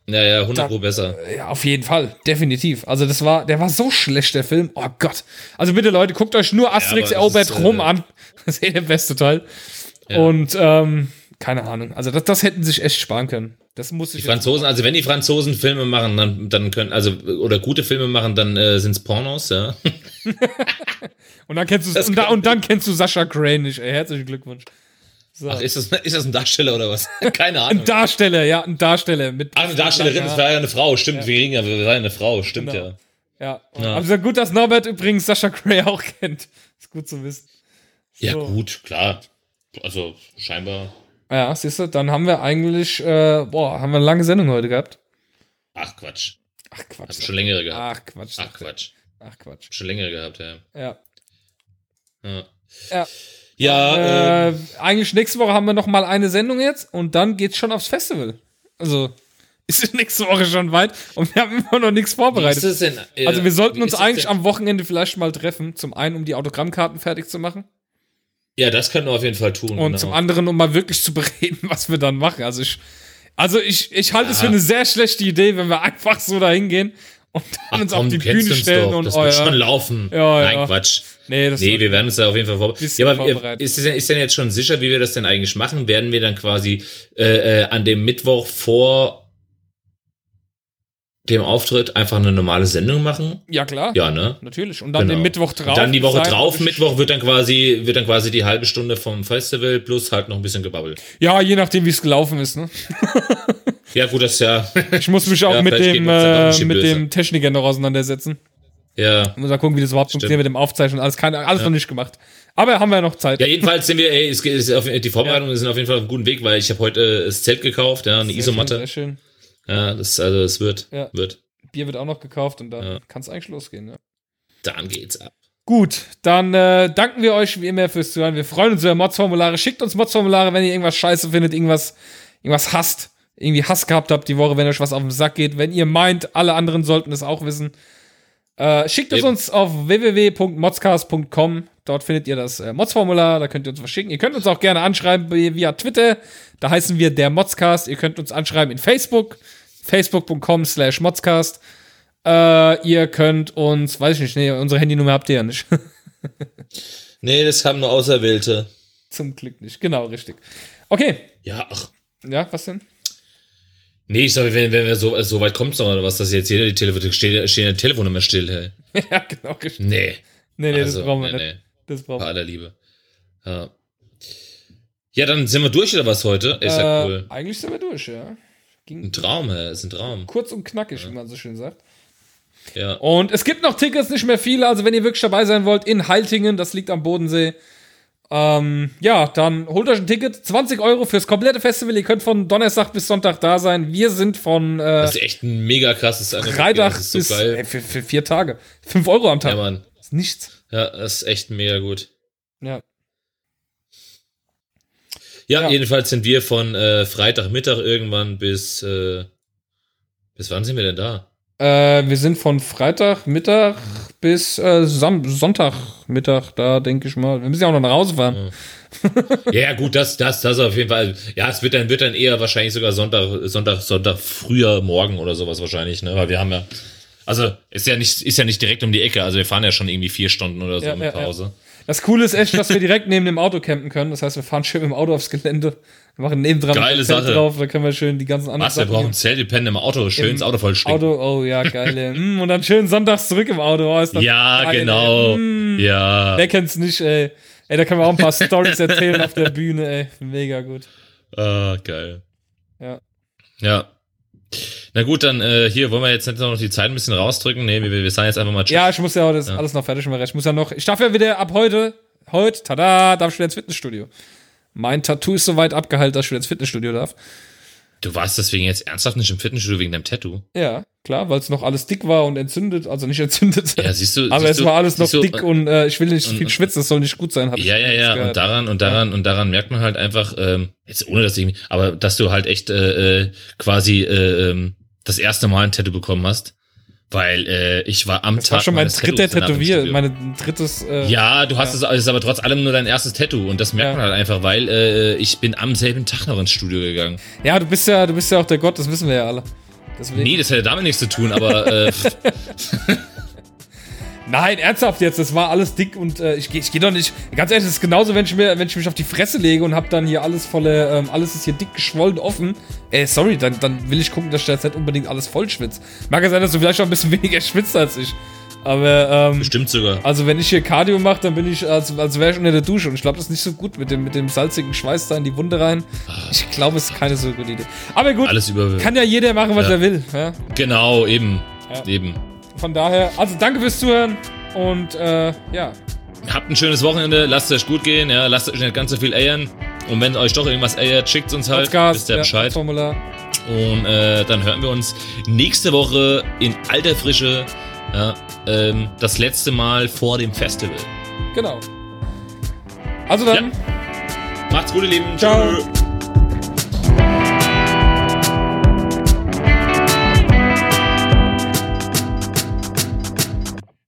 ja, ja, 100 Pro besser. ja, auf jeden Fall, definitiv. Also das war, der war so schlecht, der Film. Oh Gott. Also bitte Leute, guckt euch nur Asterix aber das erobert ist, äh, an. *laughs* Das ist eh der beste Teil. Und, ähm, keine Ahnung. Also das, das hätten sich echt sparen können. Das muss ich Die Franzosen, also wenn die Franzosen Filme machen, dann, dann können, also, oder gute Filme machen, dann äh, sind's Pornos, ja. *laughs* Und dann kennst du und, da, und dann kennst du Sascha Crane nicht. Ey, herzlichen Glückwunsch. So. Ach, ist das, ist das ein Darsteller oder was? *laughs* Keine Ahnung. ein Darsteller, ja, ein Darsteller mit. Ach, eine Darstellerin, das war ja eine Frau, stimmt, Ja. wir reden ja, wir waren eine Frau, stimmt Genau. ja. Ja. Ja. Aber es ist ja gut, dass Norbert übrigens Sascha Gray auch kennt. Ist gut zu wissen. Ja, So. gut, klar. Also, scheinbar. Ja, siehst du, dann haben wir eigentlich, äh, boah, haben wir eine lange Sendung heute gehabt. Ach, Quatsch. Ach Quatsch. schon längere gehabt. Ach Quatsch. Ach, Quatsch. Ach Quatsch. Hab schon längere gehabt, ja. Ja. Ja. Ja. Ja, Äh, eigentlich nächste Woche haben wir noch mal eine Sendung jetzt und dann geht's schon aufs Festival. Also *laughs* ist nächste Woche schon weit und wir haben immer noch nichts vorbereitet. denn? äh, Also wir sollten wie uns eigentlich am Wochenende vielleicht mal treffen. Zum einen, um die Autogrammkarten fertig zu machen Ja, das können wir auf jeden Fall tun. und genau. zum anderen, um mal wirklich zu *laughs* bereden, was wir dann machen. Also ich, also ich, ich halte es für Ja. eine sehr schlechte Idee, wenn wir einfach so dahin gehen und dann Ach uns komm, auf die Bühne stellen doch. und Das oh, wird ja. schon laufen. Ja, Nein, ja. Quatsch. Nee, das Nee, wir werden uns da auf jeden Fall vorbereiten. Ja, aber vorbereiten. ihr- ist, denn, ist denn jetzt schon sicher, wie wir das denn eigentlich machen? Werden wir dann quasi äh, äh, an dem Mittwoch vor dem Auftritt einfach eine normale Sendung machen? ja klar. Ja, ne? Natürlich. Und dann Genau. den Mittwoch drauf. Und dann die Woche drauf, Mittwoch wird dann quasi wird dann quasi die halbe Stunde vom Festival plus halt noch ein bisschen gebabbel. Ja, je nachdem, wie es gelaufen ist. Ne? *laughs* Ja, gut, das ist ja Ich muss mich auch Ja, mit dem äh, mit böse. dem Techniker noch auseinandersetzen. ja. Muss mal gucken, wie das überhaupt funktioniert mit dem Aufzeichnen. Alles, keine, alles noch nicht gemacht. Aber haben wir noch Zeit. Ja, jedenfalls sind wir, ey, es geht, es ist auf, die Vorbereitungen sind auf jeden Fall auf einem guten Weg, weil ich habe heute äh, das Zelt gekauft, ja, eine Sehr Isomatte. Schön, sehr schön. Ja, das, also es wird, Ja. wird. Bier wird auch noch gekauft und dann Ja. kann es eigentlich losgehen. Ja. Dann geht's ab. Gut, dann äh, danken wir euch wie immer fürs Zuhören. Wir freuen uns über Mods-Formulare. Schickt uns Mods-Formulare, wenn ihr irgendwas scheiße findet, irgendwas, irgendwas hasst, irgendwie Hass gehabt habt die Woche, wenn euch was auf den Sack geht. Wenn ihr meint, alle anderen sollten es auch wissen. Äh, schickt es uns auf www.modscast.com. Dort findet ihr das äh, Mods-Formular, da könnt ihr uns was schicken. Ihr könnt uns auch gerne anschreiben via via Twitter. Da heißen wir der Modscast. Ihr könnt uns anschreiben in Facebook, facebook.com slash modscast. Äh, ihr könnt uns, weiß ich nicht, nee, unsere Handynummer habt ihr ja nicht. *laughs* Nee, das haben nur Auserwählte. Zum Glück nicht. Genau, richtig. Okay. Ja, ach. Ja, was denn? Nee, ich sag, wenn, wenn wir so, so weit kommt noch oder was, dass jetzt jeder die Telefon, steht, stehen die Telefonnummer still, hey. *laughs* ja, genau, richtig. Nee. Nee, nee, also, das brauchen wir nee, nicht. nee. Das brauchen Bei wir. aller Liebe. Ja. Ja, dann sind wir durch oder was heute? Ist ja Äh, cool. Eigentlich sind wir durch, ja. Ging Ein Traum, hä? Ist ein Traum. kurz und knackig, wie man so schön sagt. Ja. Und es gibt noch Tickets, nicht mehr viele. Also, wenn ihr wirklich dabei sein wollt, in Haltingen, das liegt am Bodensee. Ähm, ja, dann holt euch ein Ticket. 20 Euro fürs komplette Festival. Ihr könnt von Donnerstag bis Sonntag da sein. Wir sind von äh, Das ist echt ein mega krasses. Freitag Das ist so bis geil. ey, für, für vier Tage. 5 Euro am Tag. Ja, Mann. ist nichts. Ja, das ist echt mega gut. Ja. Ja, Ja. jedenfalls sind wir von äh, Freitagmittag irgendwann bis äh, bis wann sind wir denn da? Äh, wir sind von Freitagmittag bis äh, Sam Sonntagmittag da, denke ich mal. Wir müssen ja auch noch nach Hause fahren. Ja, ja, gut, das das das auf jeden Fall. Ja, es wird dann wird dann eher wahrscheinlich sogar Sonntag Sonntag Sonntag früher morgen oder sowas wahrscheinlich, ne, weil wir haben ja also ist ja nicht ist ja nicht direkt um die Ecke, also wir fahren ja schon irgendwie vier Stunden oder so Ja, mit ja, ja. Das Coole ist echt, dass wir direkt neben dem Auto campen können. Das heißt, wir fahren schön mit dem Auto aufs Gelände, wir machen nebendran Geile ein Zelt Sache. drauf, da können wir schön die ganzen anderen Was, wir brauchen ein Zelt, wir pennen im Auto, schön ins Auto voll stinken. Auto, oh ja, geile. *laughs* mm, und dann schön sonntags zurück im Auto. Oh, Ja, geil, genau. Ey. Mm, Ja. Wer kennt's nicht, ey. Ey, da können wir auch ein paar Stories erzählen auf der Bühne, ey. Mega gut. Ah, geil. Ja. Ja. Na gut, dann äh, hier wollen wir jetzt nicht noch die Zeit ein bisschen rausdrücken. Nee, wir, wir sagen jetzt einfach mal Tschüss. Ja, ich muss ja auch das alles noch fertig machen. Ich muss ja noch, ich darf ja wieder ab heute, heute, tada, darf ich wieder ins Fitnessstudio. Mein Tattoo ist so weit abgeheilt, dass ich wieder ins Fitnessstudio darf. Du warst deswegen jetzt ernsthaft nicht im Fitnessstudio wegen deinem Tattoo. Ja, klar, weil es noch alles dick war und entzündet, also nicht entzündet. Ja, siehst du. aber siehst es war alles noch du, dick und äh, ich will nicht und- viel schwitzen, es soll nicht gut sein. Ja, ja, ja. gehört. Und daran und daran und daran merkt man halt einfach, ähm, jetzt ohne dass ich, aber dass du halt echt äh, äh, quasi äh, ähm, das erste Mal ein Tattoo bekommen hast, weil äh, ich war am Das Tag war schon mein dritter Tätowier, mein drittes. Äh, Ja, du hast es, es ist aber trotz allem nur dein erstes Tattoo und das merkt Ja. man halt einfach, weil äh, ich bin am selben Tag noch ins Studio gegangen. ja, du bist ja, du bist ja auch der Gott, das wissen wir ja alle. Deswegen. Nee, das hätte damit nichts zu tun, aber äh, *laughs* *laughs* Nein, ernsthaft jetzt, das war alles dick und äh, ich gehe ich geh doch nicht. Ganz ehrlich, das ist genauso, wenn ich, mir, wenn ich mich auf die Fresse lege und hab dann hier alles volle, ähm, alles ist hier dick geschwollen offen. Ey, sorry, dann, dann will ich gucken, dass ich jetzt nicht unbedingt alles voll schwitzt. Mag ja sein, dass du vielleicht noch ein bisschen *laughs* weniger schwitzt als ich. Aber, ähm, bestimmt sogar. also wenn ich hier Cardio mache, dann bin ich, als, als wäre ich unter der Dusche. Und ich glaube, das ist nicht so gut mit dem, mit dem salzigen Schweiß da in die Wunde rein. Ich glaube, es ist keine so gute Idee. Aber gut, Alles kann ja jeder machen, was Ja. er will. Ja? Genau, eben. Ja. Eben. Von daher, also danke fürs Zuhören und äh, ja, Habt ein schönes Wochenende, lasst es euch gut gehen, ja, lasst euch nicht ganz so viel eiern. Und wenn euch doch irgendwas eiert, schickt uns halt, wisst ihr ja, Bescheid. Formular. Und äh, dann hören wir uns nächste Woche in alter Frische, ja, ähm, das letzte Mal vor dem Festival. Genau. Also dann, Macht's gut, ihr Lieben. Ciao. Tschö.